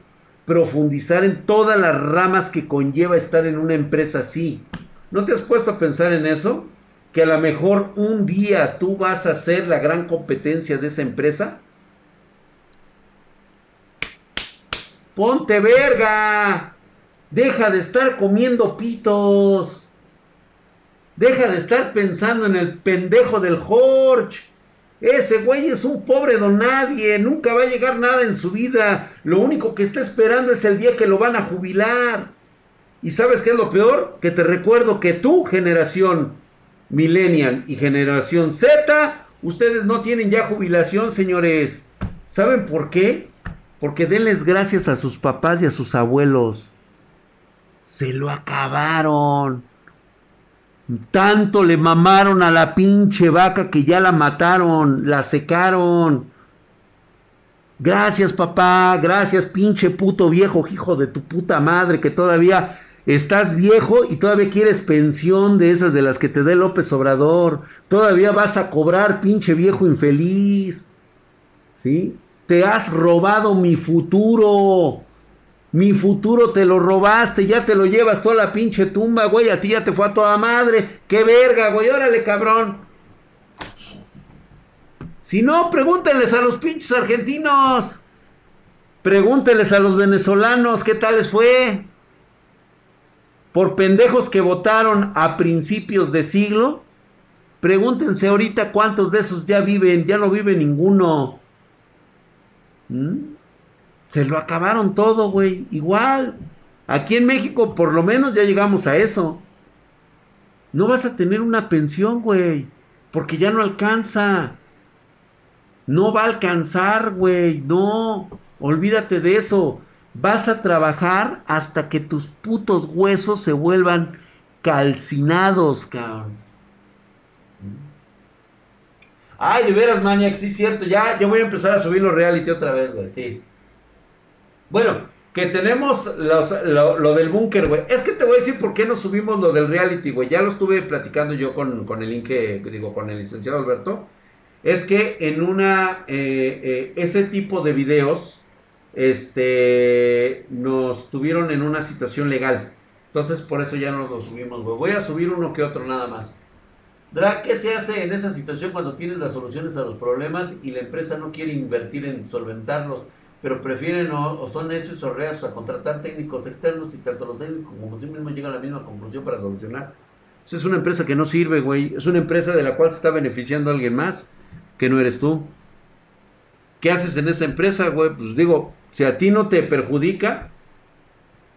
profundizar en todas las ramas que conlleva estar en una empresa así. ¿No te has puesto a pensar en eso? Que a lo mejor un día tú vas a ser la gran competencia de esa empresa. Ponte verga. Deja de estar comiendo pitos. Deja de estar pensando en el pendejo del Jorge. Ese güey es un pobre don nadie. Nunca va a llegar nada en su vida. Lo único que está esperando es el día que lo van a jubilar. Y sabes qué es lo peor? Que te recuerdo que tu generación millennial y generación Z, ustedes no tienen ya jubilación, señores. ¿Saben por qué? Porque denles gracias a sus papás y a sus abuelos. Se lo acabaron. Tanto le mamaron a la pinche vaca que ya la mataron, la secaron. Gracias papá, gracias pinche puto viejo hijo de tu puta madre que todavía Estás viejo y todavía quieres pensión de esas de las que te dé López Obrador. Todavía vas a cobrar, pinche viejo infeliz. ¿Sí? Te has robado mi futuro. Mi futuro te lo robaste, ya te lo llevas toda la pinche tumba, güey. A ti ya te fue a toda madre. ¡Qué verga, güey! Órale, cabrón. Si no, pregúntenles a los pinches argentinos. Pregúntenles a los venezolanos qué tal les fue por pendejos que votaron a principios de siglo. Pregúntense ahorita cuántos de esos ya viven, ya no vive ninguno. ¿Mm? Se lo acabaron todo, güey. Igual. Aquí en México por lo menos ya llegamos a eso. No vas a tener una pensión, güey. Porque ya no alcanza. No va a alcanzar, güey. No. Olvídate de eso. Vas a trabajar hasta que tus putos huesos se vuelvan calcinados, cabrón. Ay, de veras, Maniac, sí, cierto. Ya, voy a empezar a subir los reality otra vez, güey, sí. Bueno, que tenemos lo, del búnker, güey. Es que te voy a decir por qué no subimos lo del reality, güey. Ya lo estuve platicando yo con, con el link, digo, con el licenciado Alberto. Es que en una, eh, eh, ese tipo de videos, este, nos tuvieron en una situación legal. Entonces, por eso ya nos lo subimos, güey. Voy a subir uno que otro nada más. Drag, ¿qué se hace en esa situación cuando tienes las soluciones a los problemas y la empresa no quiere invertir en solventarlos? Pero prefieren o, son hechos o reas a contratar técnicos externos y tanto los técnicos como sí mismos llegan a la misma conclusión para solucionar. es una empresa que no sirve, güey. Es una empresa de la cual se está beneficiando alguien más, que no eres tú. ¿Qué haces en esa empresa, güey? Pues digo, si a ti no te perjudica,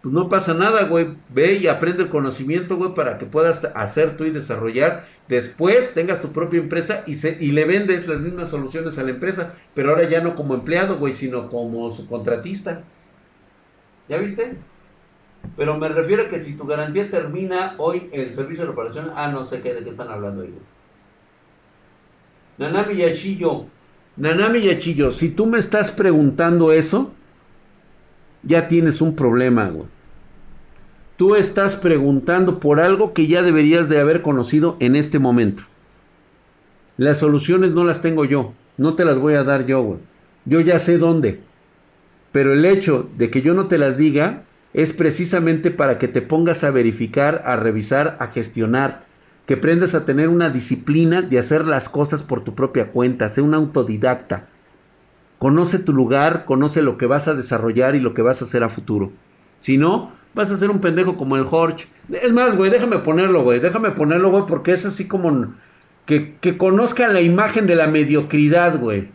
pues no pasa nada, güey. Ve y aprende el conocimiento, güey, para que puedas hacer tú y desarrollar. Después tengas tu propia empresa y, se, y le vendes las mismas soluciones a la empresa. Pero ahora ya no como empleado, güey, sino como su contratista. ¿Ya viste? Pero me refiero a que si tu garantía termina hoy el servicio de reparación, ah, no sé qué, de qué están hablando ahí, güey. Nanami Yachillo, Nanami Yachillo, si tú me estás preguntando eso, ya tienes un problema, güey. Tú estás preguntando por algo que ya deberías de haber conocido en este momento. Las soluciones no las tengo yo, no te las voy a dar yo, güey. Yo ya sé dónde. Pero el hecho de que yo no te las diga es precisamente para que te pongas a verificar, a revisar, a gestionar, que aprendas a tener una disciplina de hacer las cosas por tu propia cuenta, sé un autodidacta. Conoce tu lugar, conoce lo que vas a desarrollar y lo que vas a hacer a futuro. Si no, vas a ser un pendejo como el Jorge. Es más, güey, déjame ponerlo, güey. Déjame ponerlo, güey, porque es así como que, que conozca la imagen de la mediocridad, güey.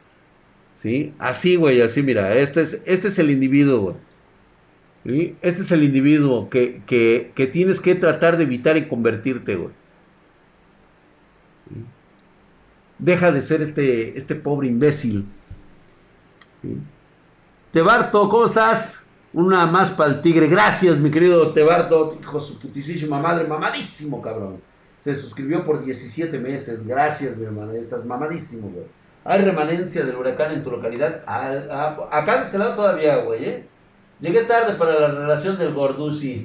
¿Sí? Así, güey, así, mira. Este es, este es el individuo, güey. Este es el individuo que, que, que, tienes que tratar de evitar y convertirte, güey. Deja de ser este, este pobre imbécil. Tebarto, ¿cómo estás? Una más para el tigre. Gracias, mi querido Tebarto, hijo su putísima madre, mamadísimo, cabrón. Se suscribió por 17 meses. Gracias, mi hermano. Estás mamadísimo, güey. Hay remanencia del huracán en tu localidad. acá de este lado todavía, güey, ¿eh? Llegué tarde para la relación del Gordusi. *laughs*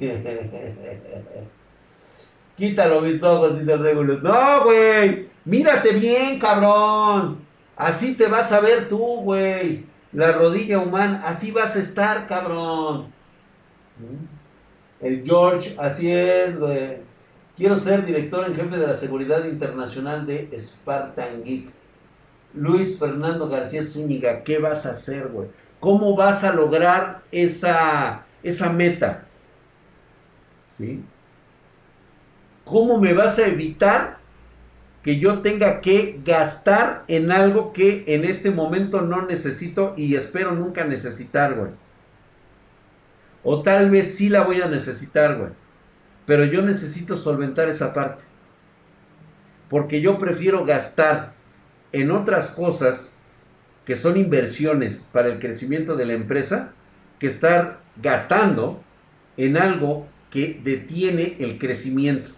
Quítalo mis ojos, dice Regulus. No, güey. Mírate bien, cabrón. Así te vas a ver tú, güey la rodilla humana, así vas a estar, cabrón. El George, así es, güey. Quiero ser director en jefe de la seguridad internacional de Spartan Geek. Luis Fernando García Zúñiga, ¿qué vas a hacer, güey? ¿Cómo vas a lograr esa, esa meta? ¿Sí? ¿Cómo me vas a evitar que yo tenga que gastar en algo que en este momento no necesito y espero nunca necesitar, güey. O tal vez sí la voy a necesitar, güey. Pero yo necesito solventar esa parte. Porque yo prefiero gastar en otras cosas que son inversiones para el crecimiento de la empresa que estar gastando en algo que detiene el crecimiento.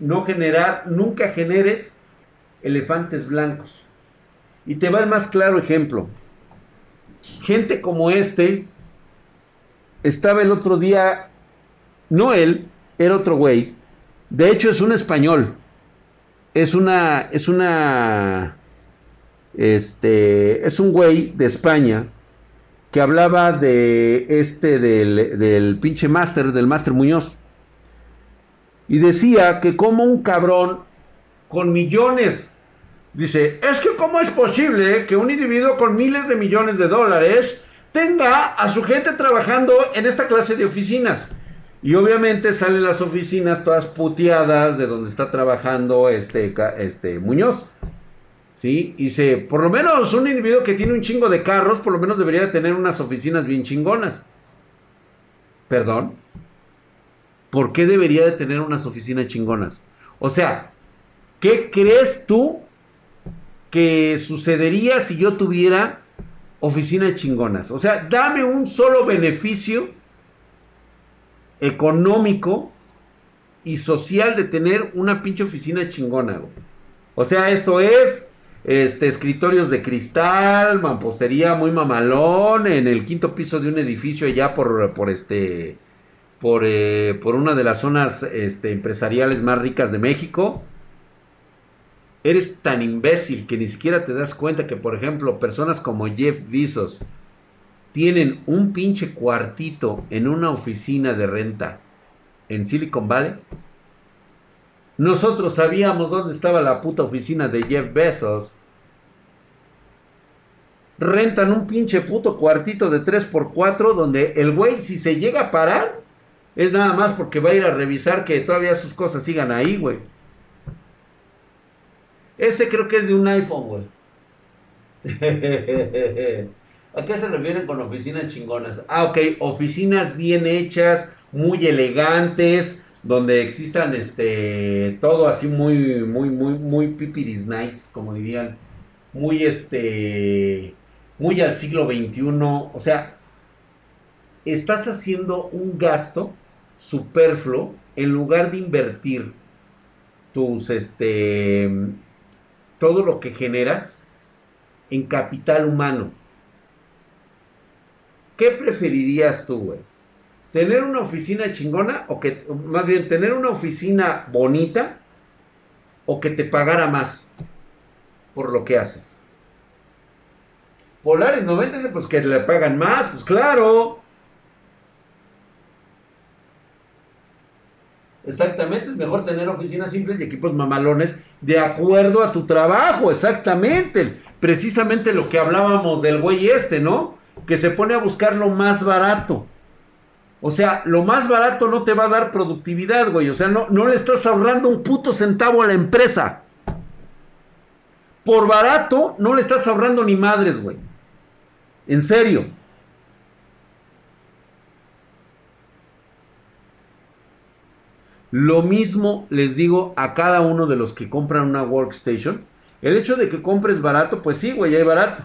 No generar, nunca generes elefantes blancos. Y te va el más claro ejemplo. Gente como este, estaba el otro día, no él, era otro güey. De hecho es un español. Es una, es una, este, es un güey de España que hablaba de este, del, del pinche máster, del máster Muñoz. Y decía que como un cabrón con millones, dice, es que cómo es posible que un individuo con miles de millones de dólares tenga a su gente trabajando en esta clase de oficinas. Y obviamente salen las oficinas todas puteadas de donde está trabajando este, este Muñoz. ¿Sí? Y dice, por lo menos un individuo que tiene un chingo de carros, por lo menos debería tener unas oficinas bien chingonas. Perdón. ¿Por qué debería de tener unas oficinas chingonas? O sea, ¿qué crees tú que sucedería si yo tuviera oficinas chingonas? O sea, dame un solo beneficio económico y social de tener una pinche oficina chingona, O sea, esto es este escritorios de cristal, mampostería muy mamalón en el quinto piso de un edificio allá por por este por, eh, por una de las zonas este, empresariales más ricas de México. Eres tan imbécil que ni siquiera te das cuenta que, por ejemplo, personas como Jeff Bezos tienen un pinche cuartito en una oficina de renta en Silicon Valley. Nosotros sabíamos dónde estaba la puta oficina de Jeff Bezos. Rentan un pinche puto cuartito de 3x4 donde el güey si se llega a parar es nada más porque va a ir a revisar que todavía sus cosas sigan ahí, güey. Ese creo que es de un iPhone, güey. *laughs* ¿A qué se refieren con oficinas chingonas? Ah, ok, oficinas bien hechas, muy elegantes, donde existan este todo así muy muy muy muy pipiris nice, como dirían, muy este muy al siglo XXI, o sea, estás haciendo un gasto superfluo en lugar de invertir tus este todo lo que generas en capital humano. ¿Qué preferirías tú, güey? ¿Tener una oficina chingona o que, más bien, tener una oficina bonita o que te pagara más por lo que haces? Polaris 90, pues que le pagan más, pues claro. Exactamente, es mejor tener oficinas simples y equipos mamalones de acuerdo a tu trabajo, exactamente. Precisamente lo que hablábamos del güey este, ¿no? Que se pone a buscar lo más barato. O sea, lo más barato no te va a dar productividad, güey. O sea, no, no le estás ahorrando un puto centavo a la empresa. Por barato no le estás ahorrando ni madres, güey. En serio. Lo mismo les digo a cada uno de los que compran una workstation. El hecho de que compres barato, pues sí, güey, hay barato.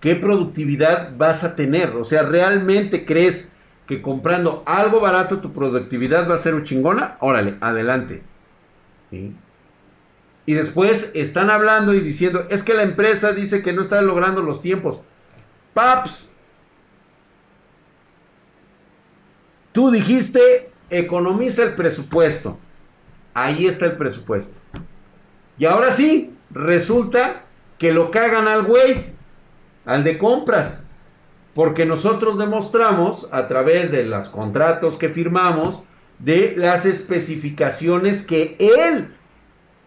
¿Qué productividad vas a tener? O sea, ¿realmente crees que comprando algo barato tu productividad va a ser un chingona? Órale, adelante. Y después están hablando y diciendo, es que la empresa dice que no está logrando los tiempos. Paps, tú dijiste economiza el presupuesto. Ahí está el presupuesto. Y ahora sí, resulta que lo cagan al güey, al de compras. Porque nosotros demostramos a través de los contratos que firmamos, de las especificaciones que él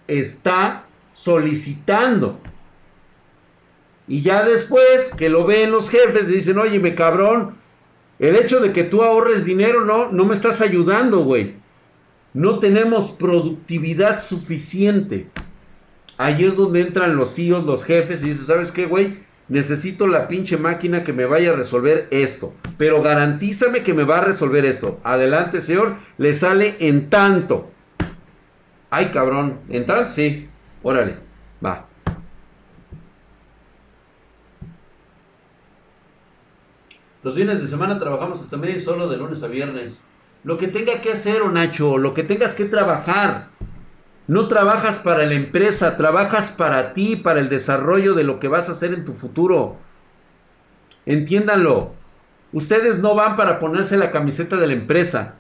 está solicitando. Y ya después que lo ven los jefes, dicen, oye, me cabrón, el hecho de que tú ahorres dinero no, no me estás ayudando, güey. No tenemos productividad suficiente. Ahí es donde entran los CEOs, los jefes, y dicen, ¿sabes qué, güey? Necesito la pinche máquina que me vaya a resolver esto. Pero garantízame que me va a resolver esto. Adelante, señor. Le sale en tanto. Ay, cabrón. ¿En tanto? Sí. Órale. Va. Los fines de semana trabajamos hasta medio solo de lunes a viernes. Lo que tenga que hacer, o Nacho, lo que tengas que trabajar. No trabajas para la empresa, trabajas para ti, para el desarrollo de lo que vas a hacer en tu futuro. Entiéndanlo. Ustedes no van para ponerse la camiseta de la empresa.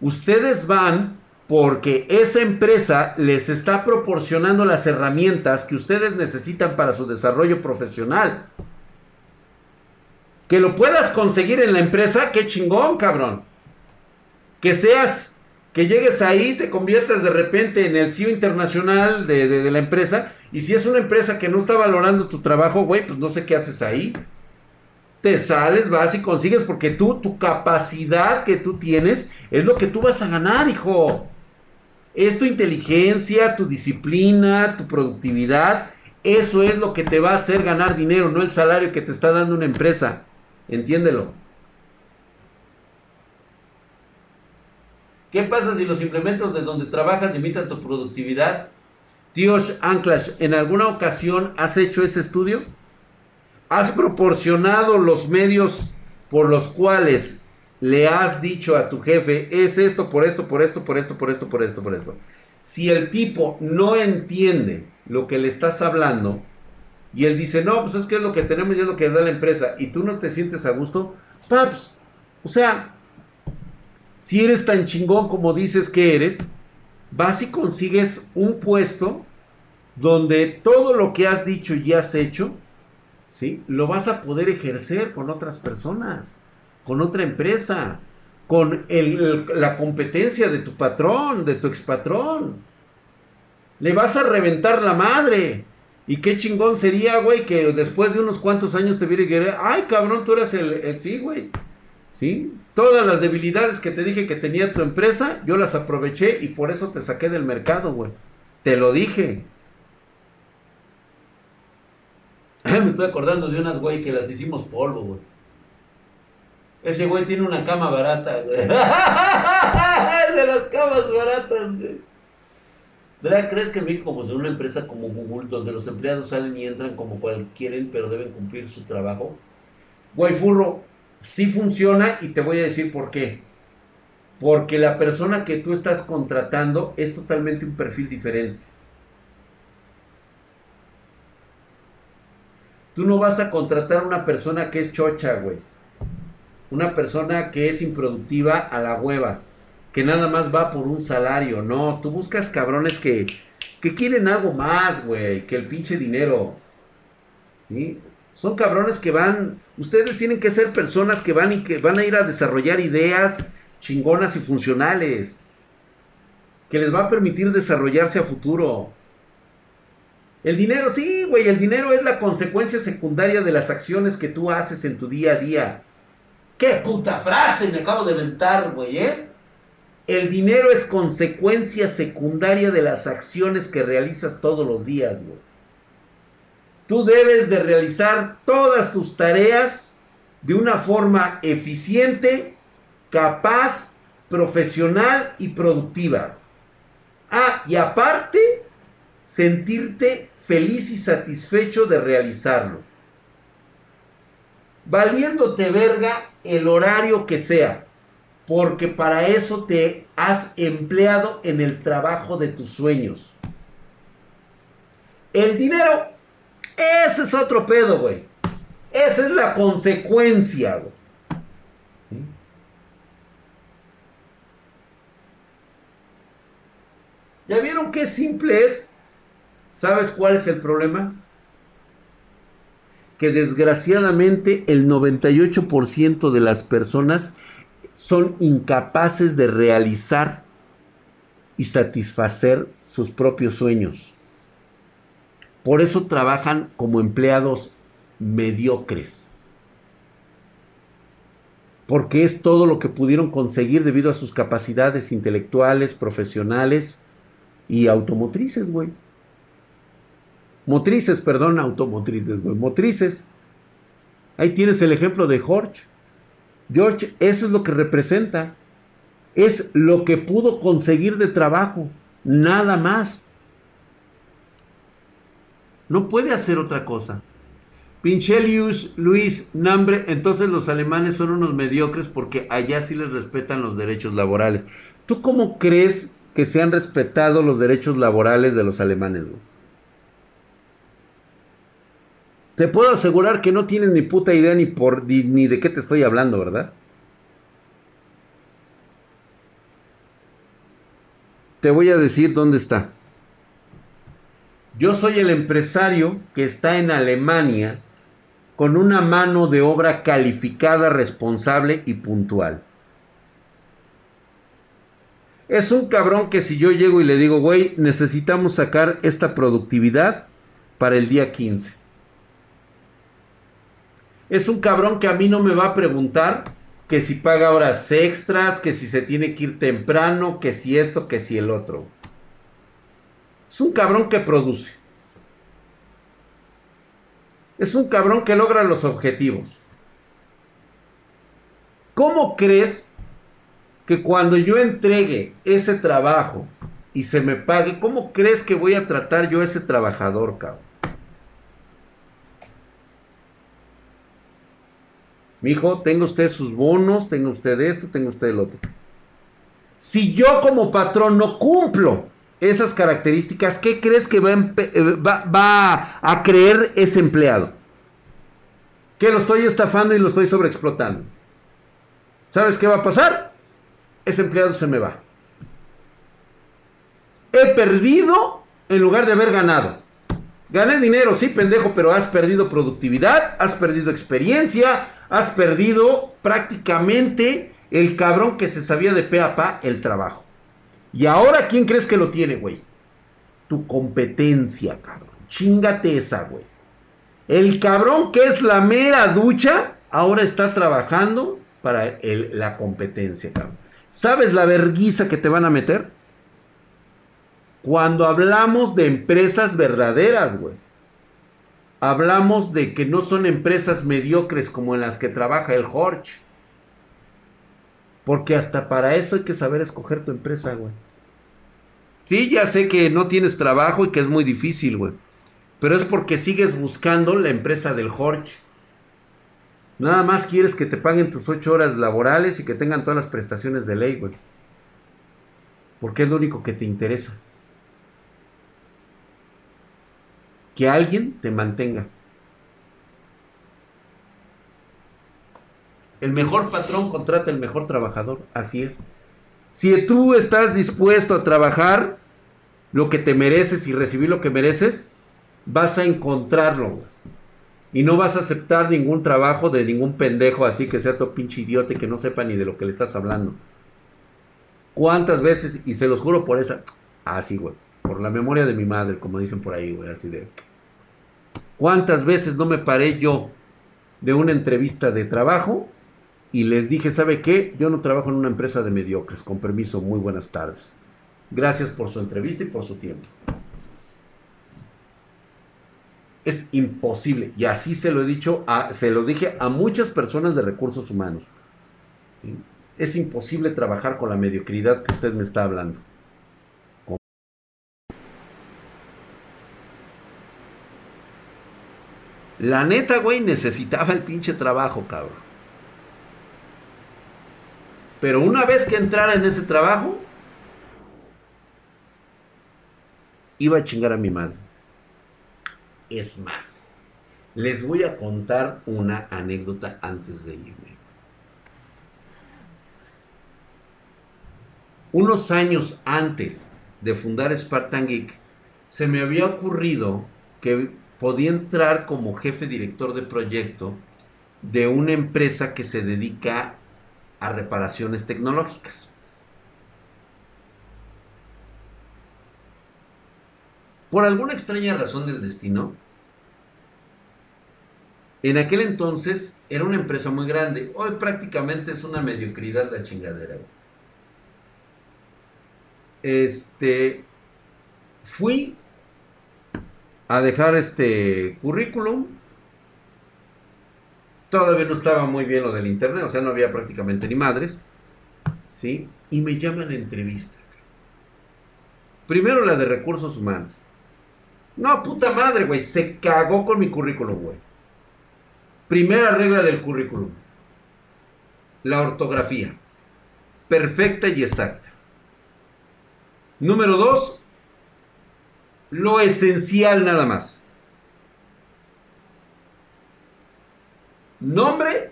Ustedes van porque esa empresa les está proporcionando las herramientas que ustedes necesitan para su desarrollo profesional. Que lo puedas conseguir en la empresa, qué chingón, cabrón. Que seas, que llegues ahí, te conviertas de repente en el CEO internacional de, la empresa. Y si es una empresa que no está valorando tu trabajo, güey, pues no sé qué haces ahí. Te sales, vas y consigues, porque tú, tu capacidad que tú tienes, es lo que tú vas a ganar, hijo. Es tu inteligencia, tu disciplina, tu productividad. Eso es lo que te va a hacer ganar dinero, no el salario que te está dando una empresa. Entiéndelo. ¿Qué pasa si los implementos de donde trabajas limitan tu productividad? Tíos Anclash, ¿en alguna ocasión has hecho ese estudio? ¿Has proporcionado los medios por los cuales le has dicho a tu jefe, es esto, por esto, por esto, por esto, por esto, por esto, por esto? Si el tipo no entiende lo que le estás hablando y él dice, no, pues es que es lo que tenemos y es lo que da la empresa y tú no te sientes a gusto, paps, o sea, si eres tan chingón como dices que eres, vas y consigues un puesto donde todo lo que has dicho y has hecho, ¿sí? Lo vas a poder ejercer con otras personas, con otra empresa, con la competencia de tu patrón, de tu expatrón. Le vas a reventar la madre. Y qué chingón sería, güey, que después de unos cuantos años te viera y diga, ay, cabrón, tú eres el, el sí, güey. ¿Sí? Todas las debilidades que te dije que tenía tu empresa, yo las aproveché y por eso te saqué del mercado, güey. Te lo dije. *laughs* Me estoy acordando de unas, güey, que las hicimos polvo, güey. Ese güey tiene una cama barata, güey. *laughs* De las camas baratas, güey. ¿Crees que en México, pues, una empresa como Google, donde los empleados salen y entran como quieren, pero deben cumplir su trabajo? Güey, furro, sí funciona y te voy a decir por qué. Porque la persona que tú estás contratando es totalmente un perfil diferente. Tú no vas a contratar a una persona que es chocha, güey. Una persona que es improductiva a la hueva. Que nada más va por un salario. No, tú buscas cabrones que, que quieren algo más, güey. Que el pinche dinero. Son cabrones que van. Ustedes tienen que ser personas que van y que van a ir a desarrollar ideas chingonas y funcionales. Que les va a permitir desarrollarse a futuro. El dinero, sí, güey, el dinero es la consecuencia secundaria de las acciones que tú haces en tu día a día. ¡Qué puta frase me acabo de inventar, güey, eh! El dinero es consecuencia secundaria de las acciones que realizas todos los días. Tú debes de realizar todas tus tareas de una forma eficiente, capaz, profesional y productiva. Ah, y aparte, sentirte feliz y satisfecho de realizarlo. Valiéndote verga el horario que sea, porque para eso te has empleado en el trabajo de tus sueños. El dinero, ese es otro pedo, güey. Esa es la consecuencia. ¿Ya vieron qué simple es? ¿Sabes cuál es el problema? Que desgraciadamente el 98% de las personas son incapaces de realizar y satisfacer sus propios sueños. Por eso trabajan como empleados mediocres. Porque es todo lo que pudieron conseguir debido a sus capacidades intelectuales, profesionales y automotrices, güey. Motrices, perdón, automotrices, güey. Motrices. Ahí tienes el ejemplo de George. George, eso es lo que representa. Es lo que pudo conseguir de trabajo. Nada más. No puede hacer otra cosa. Pinchelius, Luis, Nambre, entonces los alemanes son unos mediocres porque allá sí les respetan los derechos laborales. ¿Tú cómo crees que se han respetado los derechos laborales de los alemanes? Te puedo asegurar que no tienes ni puta idea ni, por, ni, de qué te estoy hablando, ¿verdad? Te voy a decir dónde está. Yo soy el empresario que está en Alemania con una mano de obra calificada, responsable y puntual. Es un cabrón que si yo llego y le digo, güey, necesitamos sacar esta productividad para el día 15 es un cabrón que a mí no me va a preguntar que si paga horas extras, que si se tiene que ir temprano, que si esto, que si el otro. Es un cabrón que produce. Es un cabrón que logra los objetivos. ¿Cómo crees que cuando yo entregue ese trabajo y se me pague, ¿cómo crees que voy a tratar yo a ese trabajador, cabrón? Mijo, tenga usted sus bonos, tenga usted esto, tenga usted el otro. Si yo como patrón no cumplo esas características, ¿qué crees que va a, eh, va a creer ese empleado? Que lo estoy estafando y lo estoy sobreexplotando. ¿Sabes qué va a pasar? Ese empleado se me va. He perdido en lugar de haber ganado. Gané dinero, sí, pendejo, pero has perdido productividad, has perdido experiencia, has perdido prácticamente el cabrón que se sabía de pe a pa el trabajo. Y ahora, ¿quién crees que lo tiene, güey? Tu competencia, cabrón. Chingate esa, güey. El cabrón que es la mera ducha, ahora está trabajando para la competencia, cabrón. ¿Sabes la verguiza que te van a meter? Cuando hablamos de empresas verdaderas, güey. Hablamos de que no son empresas mediocres como en las que trabaja el Jorge. Porque hasta para eso hay que saber escoger tu empresa, güey. Sí, ya sé que no tienes trabajo y que es muy difícil, güey. Pero es porque sigues buscando la empresa del Jorge. Nada más quieres que te paguen tus ocho horas laborales y que tengan todas las prestaciones de ley, güey. Porque es lo único que te interesa. Que alguien te mantenga. El mejor patrón contrata el mejor trabajador, así es. Si tú estás dispuesto a trabajar lo que te mereces y recibir lo que mereces, vas a encontrarlo. Y no vas a aceptar ningún trabajo de ningún pendejo así que sea tu pinche idiota y que no sepa ni de lo que le estás hablando. ¿Cuántas veces? Y se los juro por esa. Así, ah, güey. Por la memoria de mi madre, como dicen por ahí, güey. Así de. ¿Cuántas veces no me paré yo de una entrevista de trabajo y les dije, ¿sabe qué? Yo no trabajo en una empresa de mediocres. Con permiso, muy buenas tardes. Gracias por su entrevista y por su tiempo. Es imposible. Y así se lo he dicho, se lo dije a muchas personas de recursos humanos. Es imposible trabajar con la mediocridad que usted me está hablando. La neta, güey, necesitaba el pinche trabajo, cabrón. Pero una vez que entrara en ese trabajo, iba a chingar a mi madre. Es más, les voy a contar una anécdota antes de irme. Unos años antes de fundar Spartan Geek, se me había ocurrido que podía entrar como jefe director de proyecto de una empresa que se dedica a reparaciones tecnológicas. Por alguna extraña razón del destino, en aquel entonces era una empresa muy grande. Hoy prácticamente es una mediocridad la chingadera. Este, fui a dejar este currículum. Todavía no estaba muy bien lo del internet, o sea, no había prácticamente ni madres. ¿Sí? Y me llaman a entrevista. Primero la de recursos humanos. No, puta madre, güey. Se cagó con mi currículum, güey. Primera regla del currículum. La ortografía. Perfecta y exacta. Número dos, lo esencial nada más. Nombre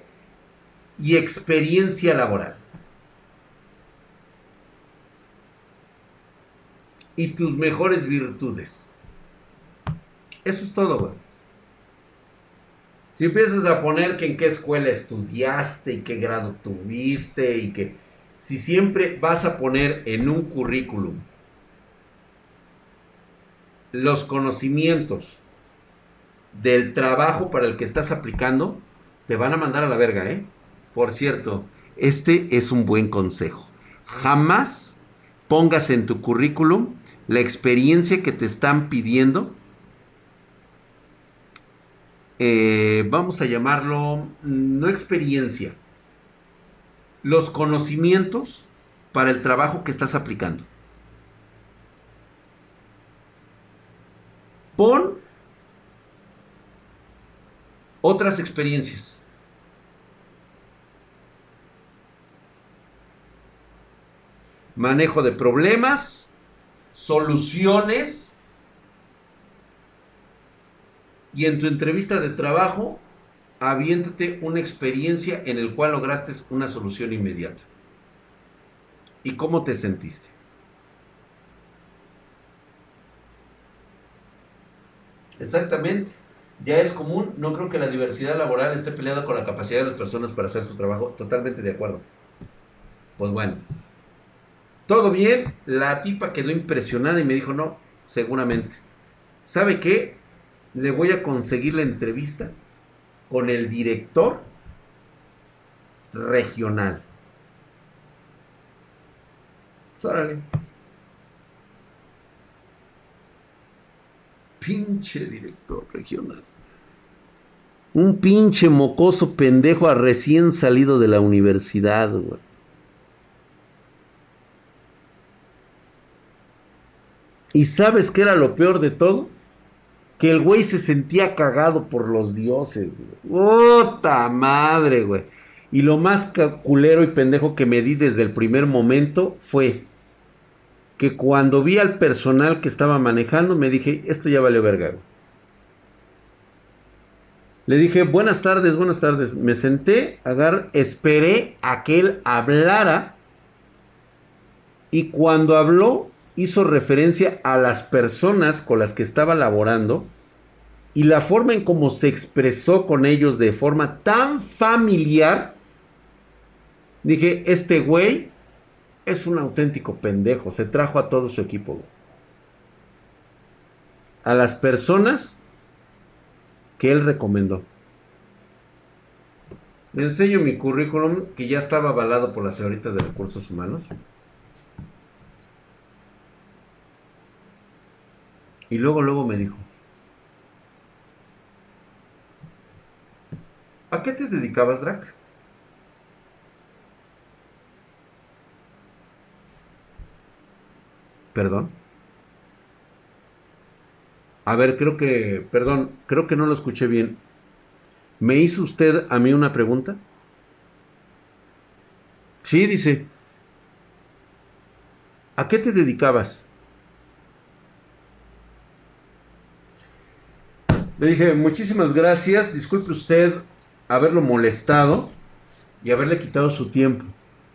y experiencia laboral. Y tus mejores virtudes. Eso es todo, güey. Si empiezas a poner que en qué escuela estudiaste y qué grado tuviste y que si siempre vas a poner en un currículum los conocimientos del trabajo para el que estás aplicando, te van a mandar a la verga, ¿eh? Por cierto, este es un buen consejo. Jamás pongas en tu currículum la experiencia que te están pidiendo. Eh, vamos a llamarlo, no experiencia, los conocimientos para el trabajo que estás aplicando. Pon otras experiencias. Manejo de problemas, soluciones. Y en tu entrevista de trabajo, aviéntate una experiencia en el cual lograste una solución inmediata. ¿Y cómo te sentiste? Exactamente. Ya es común, no creo que la diversidad laboral esté peleada con la capacidad de las personas para hacer su trabajo. Totalmente de acuerdo. Pues bueno. Todo bien. La tipa quedó impresionada y me dijo, no, seguramente. ¿Sabe qué? Le voy a conseguir la entrevista con el director regional. Pues Pinche director regional. Un pinche mocoso pendejo a recién salido de la universidad, güey. ¿Y sabes qué era lo peor de todo? Que el güey se sentía cagado por los dioses. ¡Puta madre, güey! Y lo más culero y pendejo que me di desde el primer momento fue que cuando vi al personal que estaba manejando, me dije, esto ya valió verga. Le dije, buenas tardes, buenas tardes. Me senté, agar, esperé a que él hablara. Y cuando habló, hizo referencia a las personas con las que estaba laborando. Y la forma en cómo se expresó con ellos de forma tan familiar. Dije, este güey es un auténtico pendejo. Se trajo a todo su equipo. A las personas que él recomendó. Le enseño mi currículum que ya estaba avalado por la señorita de recursos humanos. Y luego, luego me dijo, ¿a qué te dedicabas, Drac? Perdón. A ver, creo que, perdón, creo que no lo escuché bien. ¿Me hizo usted a mí una pregunta? Sí, dice. ¿A qué te dedicabas? Le dije, muchísimas gracias, disculpe usted haberlo molestado y haberle quitado su tiempo,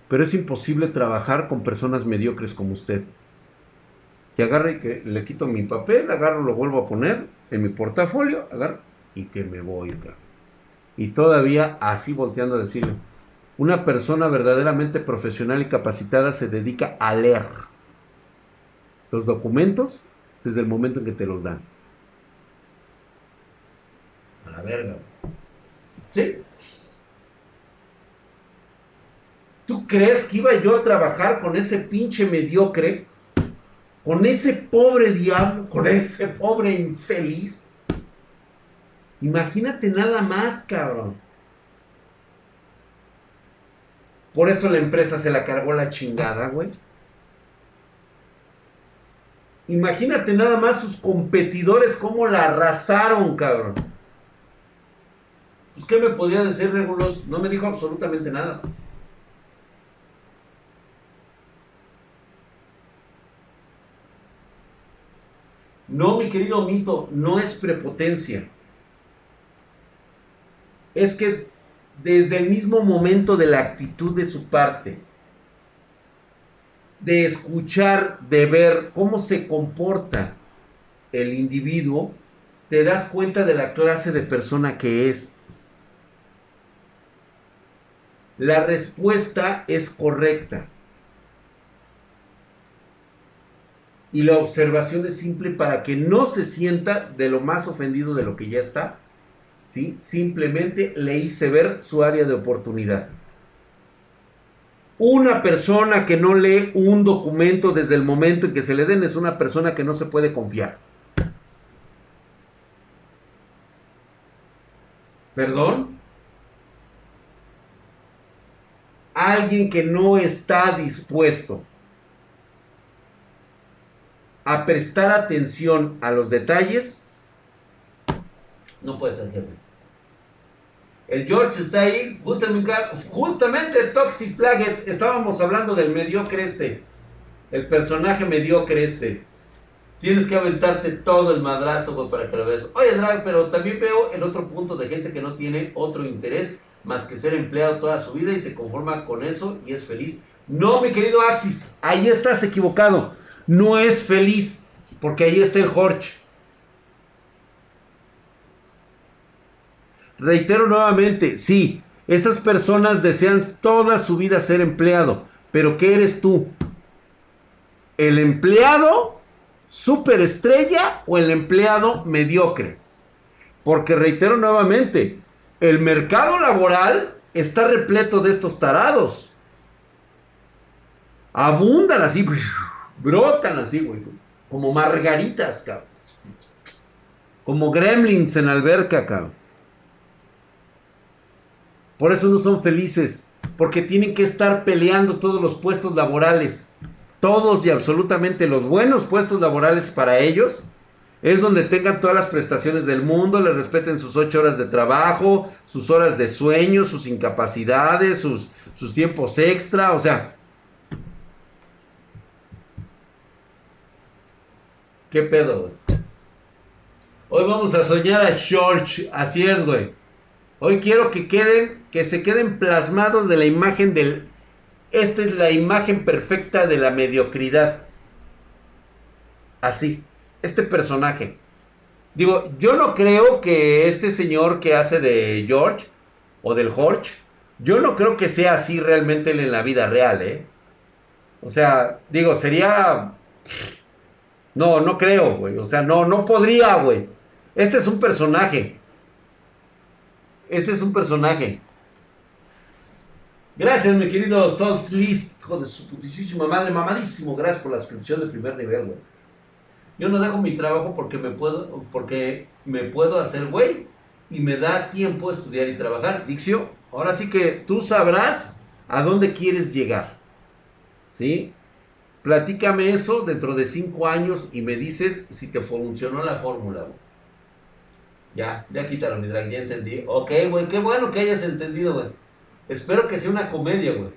pero es imposible trabajar con personas mediocres como usted que agarre y que le quito mi papel, agarro, lo vuelvo a poner en mi portafolio, agarro y que me voy. Y todavía así volteando a decirle, una persona verdaderamente profesional y capacitada se dedica a leer los documentos desde el momento en que te los dan. A la verga. ¿Sí? ¿Tú crees que iba yo a trabajar con ese pinche mediocre? Con ese pobre diablo, con ese pobre infeliz. Imagínate nada más, cabrón. Por eso la empresa se la cargó la chingada, güey. Imagínate nada más sus competidores cómo la arrasaron, cabrón. Pues, ¿qué me podía decir Regulos? No me dijo absolutamente nada. No, mi querido mito, no es prepotencia. Es que desde el mismo momento de la actitud de su parte, de escuchar, de ver cómo se comporta el individuo, te das cuenta de la clase de persona que es. La respuesta es correcta. Y la observación es simple para que no se sienta de lo más ofendido de lo que ya está. ¿sí? Simplemente le hice ver su área de oportunidad. Una persona que no lee un documento desde el momento en que se le den es una persona que no se puede confiar. ¿Perdón? alguien que no está dispuesto a prestar atención a los detalles, no puede ser jefe. El George está ahí, justamente, justamente el Toxic Plague, estábamos hablando del mediocre este, el personaje mediocre este. Tienes que aventarte todo el madrazo, güey, para que lo veas. Oye, Drag, pero también veo el otro punto de gente que no tiene otro interés más que ser empleado toda su vida y se conforma con eso y es feliz. No, mi querido Axis, ahí estás equivocado. No es feliz, porque ahí está el Jorge. Reitero nuevamente, sí, esas personas desean toda su vida ser empleado, pero ¿qué eres tú? ¿El empleado superestrella o el empleado mediocre? Porque reitero nuevamente, el mercado laboral está repleto de estos tarados. Abundan así, brotan así, güey, como margaritas, cabrón. Como gremlins en alberca, cabrón. Por eso no son felices, porque tienen que estar peleando todos los puestos laborales. Todos y absolutamente los buenos puestos laborales para ellos es donde tengan todas las prestaciones del mundo, le respeten sus ocho horas de trabajo, sus horas de sueño, sus incapacidades, sus, sus tiempos extra, o sea. ¿Qué pedo, güey? Hoy vamos a soñar a George, así es, güey. Hoy quiero que queden, que se queden plasmados de la imagen del... Esta es la imagen perfecta de la mediocridad. Así, este personaje. Digo, yo no creo que este señor que hace de George o del George, yo no creo que sea así realmente en la vida real, ¿eh? O sea, digo, sería... No, no creo, güey. O sea, no, no podría, güey. Este es un personaje. Este es un personaje. Gracias, mi querido Souls List, hijo de su putísima madre, mamadísimo. Gracias por la suscripción de primer nivel, güey. Yo no dejo mi trabajo porque me puedo, porque me puedo hacer güey y me da tiempo estudiar y trabajar. Dixio, ahora sí que tú sabrás a dónde quieres llegar. ¿Sí? Platícame eso dentro de cinco años y me dices si te funcionó la fórmula. Ya, ya quítalo, mi drag, ya entendí. Ok, güey, qué bueno que hayas entendido, güey. Espero que sea una comedia, güey.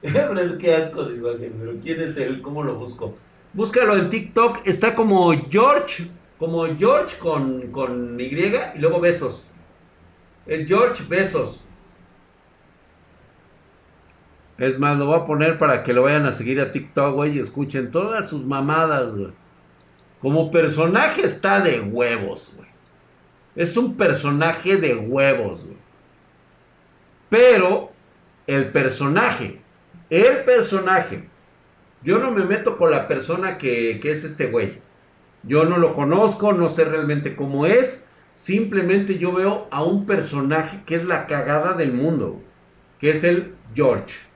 *laughs* qué asco de imagen, pero ¿quién es él? ¿Cómo lo busco? Búscalo en TikTok, está como George, como George con, con Y y luego besos. Es George Besos. Es más, lo voy a poner para que lo vayan a seguir a TikTok, güey, y escuchen todas sus mamadas, güey. Como personaje está de huevos, güey. Es un personaje de huevos, güey. Pero el personaje, el personaje, yo no me meto con la persona que, que es este güey. Yo no lo conozco, no sé realmente cómo es. Simplemente yo veo a un personaje que es la cagada del mundo, que es el George.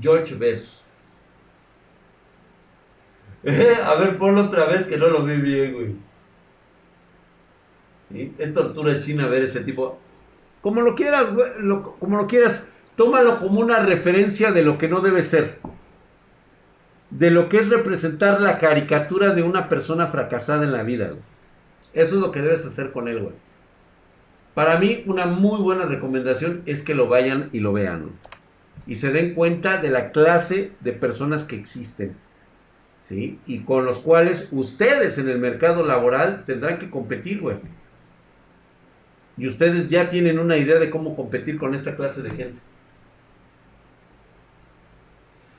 George Besos. *laughs* a ver, ponlo otra vez que no lo vi bien, güey. Es tortura china ver ese tipo. Como lo quieras, como lo quieras, tómalo como una referencia de lo que no debe ser. De lo que es representar la caricatura de una persona fracasada en la vida. Eso es lo que debes hacer con él, güey. Para mí, una muy buena recomendación es que lo vayan y lo vean. Y se den cuenta de la clase de personas que existen. ¿Sí? Y con los cuales ustedes en el mercado laboral tendrán que competir, güey. Y ustedes ya tienen una idea de cómo competir con esta clase de gente.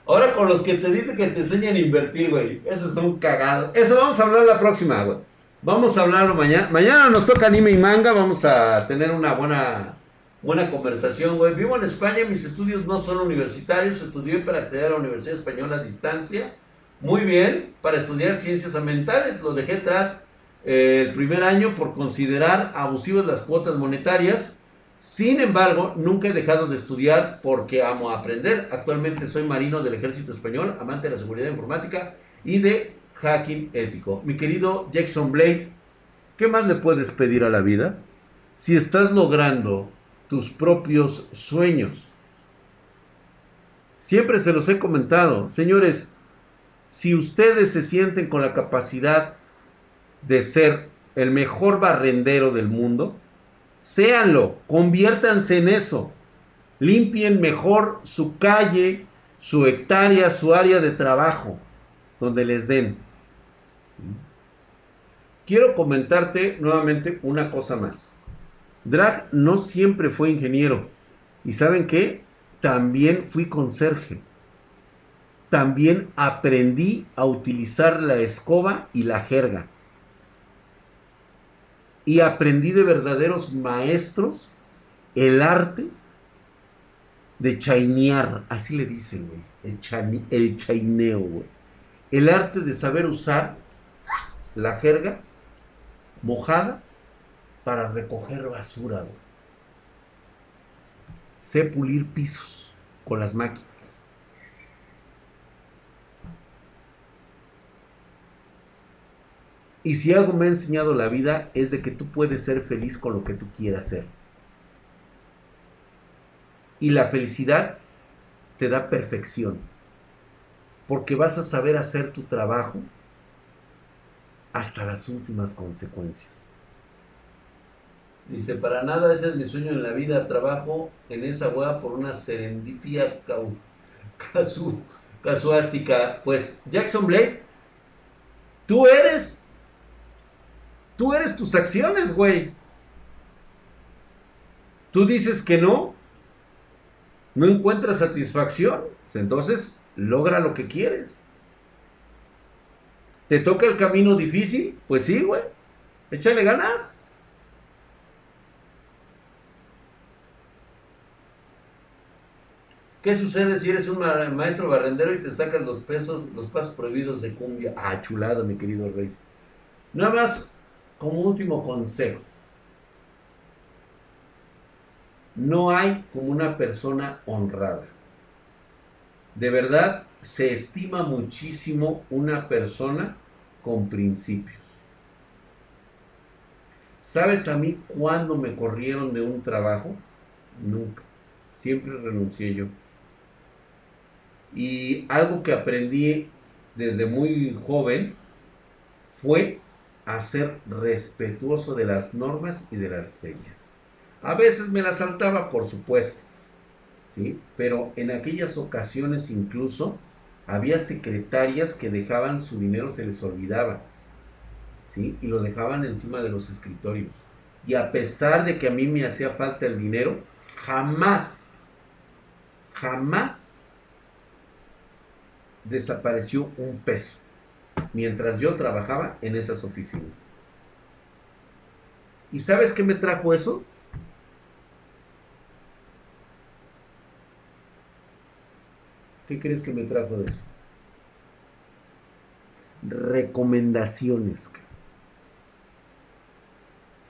Ahora con los que te dicen que te enseñan a invertir, güey. Esos son cagados. Eso vamos a hablar la próxima, güey. Vamos a hablarlo mañana. Mañana nos toca anime y manga. Vamos a tener una buena, buena conversación, güey. Vivo en España. Mis estudios no son universitarios. Estudié para acceder a la Universidad Española a distancia. Muy bien. Para estudiar ciencias ambientales. Lo dejé atrás el primer año por considerar abusivas las cuotas monetarias. Sin embargo, nunca he dejado de estudiar porque amo aprender. Actualmente soy marino del ejército español, amante de la seguridad informática y de hacking ético. Mi querido Jackson Blake, ¿qué más le puedes pedir a la vida? Si estás logrando tus propios sueños, Siempre se los he comentado. Señores, si ustedes se sienten con la capacidad de ser el mejor barrendero del mundo, séanlo, conviértanse en eso. Limpien mejor su calle, su hectárea, su área de trabajo, donde les den. Quiero comentarte nuevamente una cosa más. Drag no siempre fue ingeniero. ¿Y saben qué? También fui conserje. También aprendí a utilizar la escoba y la jerga. Y aprendí de verdaderos maestros el arte de chainear. Así le dicen, güey. El, el chaineo, güey. El arte de saber usar la jerga mojada para recoger basura. Sé pulir pisos con las máquinas. Y si algo me ha enseñado la vida es de que tú puedes ser feliz con lo que tú quieras ser. Y la felicidad te da perfección. Porque vas a saber hacer tu trabajo hasta las últimas consecuencias. Dice, para nada ese es mi sueño en la vida. Trabajo en esa hueá por una serendipia *laughs* casuástica. Pues, Jackson Blake, tú eres. Tú eres tus acciones, güey. Tú dices que no. No encuentras satisfacción. Pues entonces, logra lo que quieres. ¿Te toca el camino difícil? Pues sí, güey. Échale ganas. ¿Qué sucede si eres un maestro barrendero y te sacas los pesos, los pasos prohibidos de cumbia? Ah, chulada, mi querido rey. Nada más como último consejo. No hay como una persona honrada. De verdad, se estima muchísimo una persona con principios. ¿Sabes a mí cuándo me corrieron de un trabajo? Nunca. Siempre renuncié yo. Y algo que aprendí desde muy joven fue a ser respetuoso de las normas y de las leyes. A veces me las saltaba, por supuesto, ¿sí? Pero en aquellas ocasiones incluso había secretarias que dejaban su dinero, se les olvidaba, ¿sí? Y lo dejaban encima de los escritorios. Y a pesar de que a mí me hacía falta el dinero, jamás, jamás desapareció un peso mientras yo trabajaba en esas oficinas. ¿Y sabes qué me trajo eso? ¿Qué crees que me trajo de eso? Recomendaciones.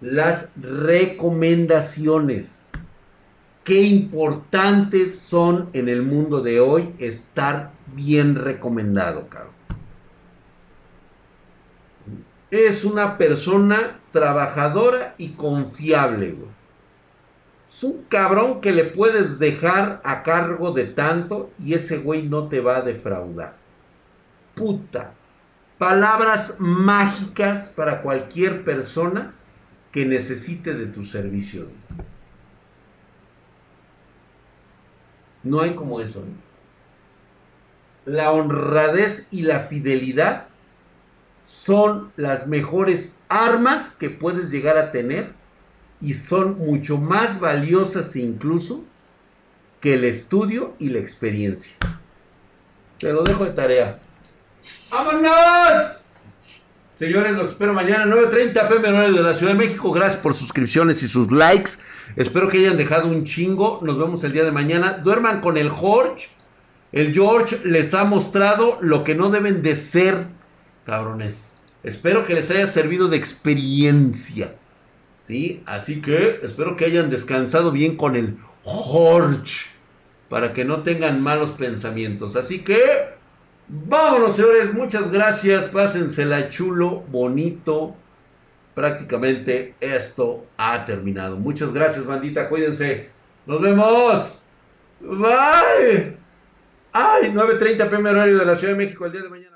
Las recomendaciones. Qué importantes son en el mundo de hoy estar bien recomendado, cabrón. Es una persona trabajadora y confiable, güey. Es un cabrón que le puedes dejar a cargo de tanto y ese güey no te va a defraudar. Puta. Palabras mágicas para cualquier persona que necesite de tu servicio. No hay como eso. ¿no? La honradez y la fidelidad son las mejores armas que puedes llegar a tener y son mucho más valiosas incluso que el estudio y la experiencia. Te lo dejo de tarea. ¡Vámonos! Señores, los espero mañana 9.30 pm horario de la Ciudad de México. Gracias por suscripciones y sus likes. Espero que hayan dejado un chingo. Nos vemos el día de mañana. Duerman con el George. El George les ha mostrado lo que no deben de ser, cabrones. Espero que les haya servido de experiencia. ¿Sí? Así que espero que hayan descansado bien con el George. Para que no tengan malos pensamientos. Así que Vámonos, señores. Muchas gracias. Pásensela chulo, bonito. Prácticamente esto ha terminado. Muchas gracias, bandita. Cuídense. Nos vemos. Bye. Ay, 9.30 pm horario de la Ciudad de México el día de mañana.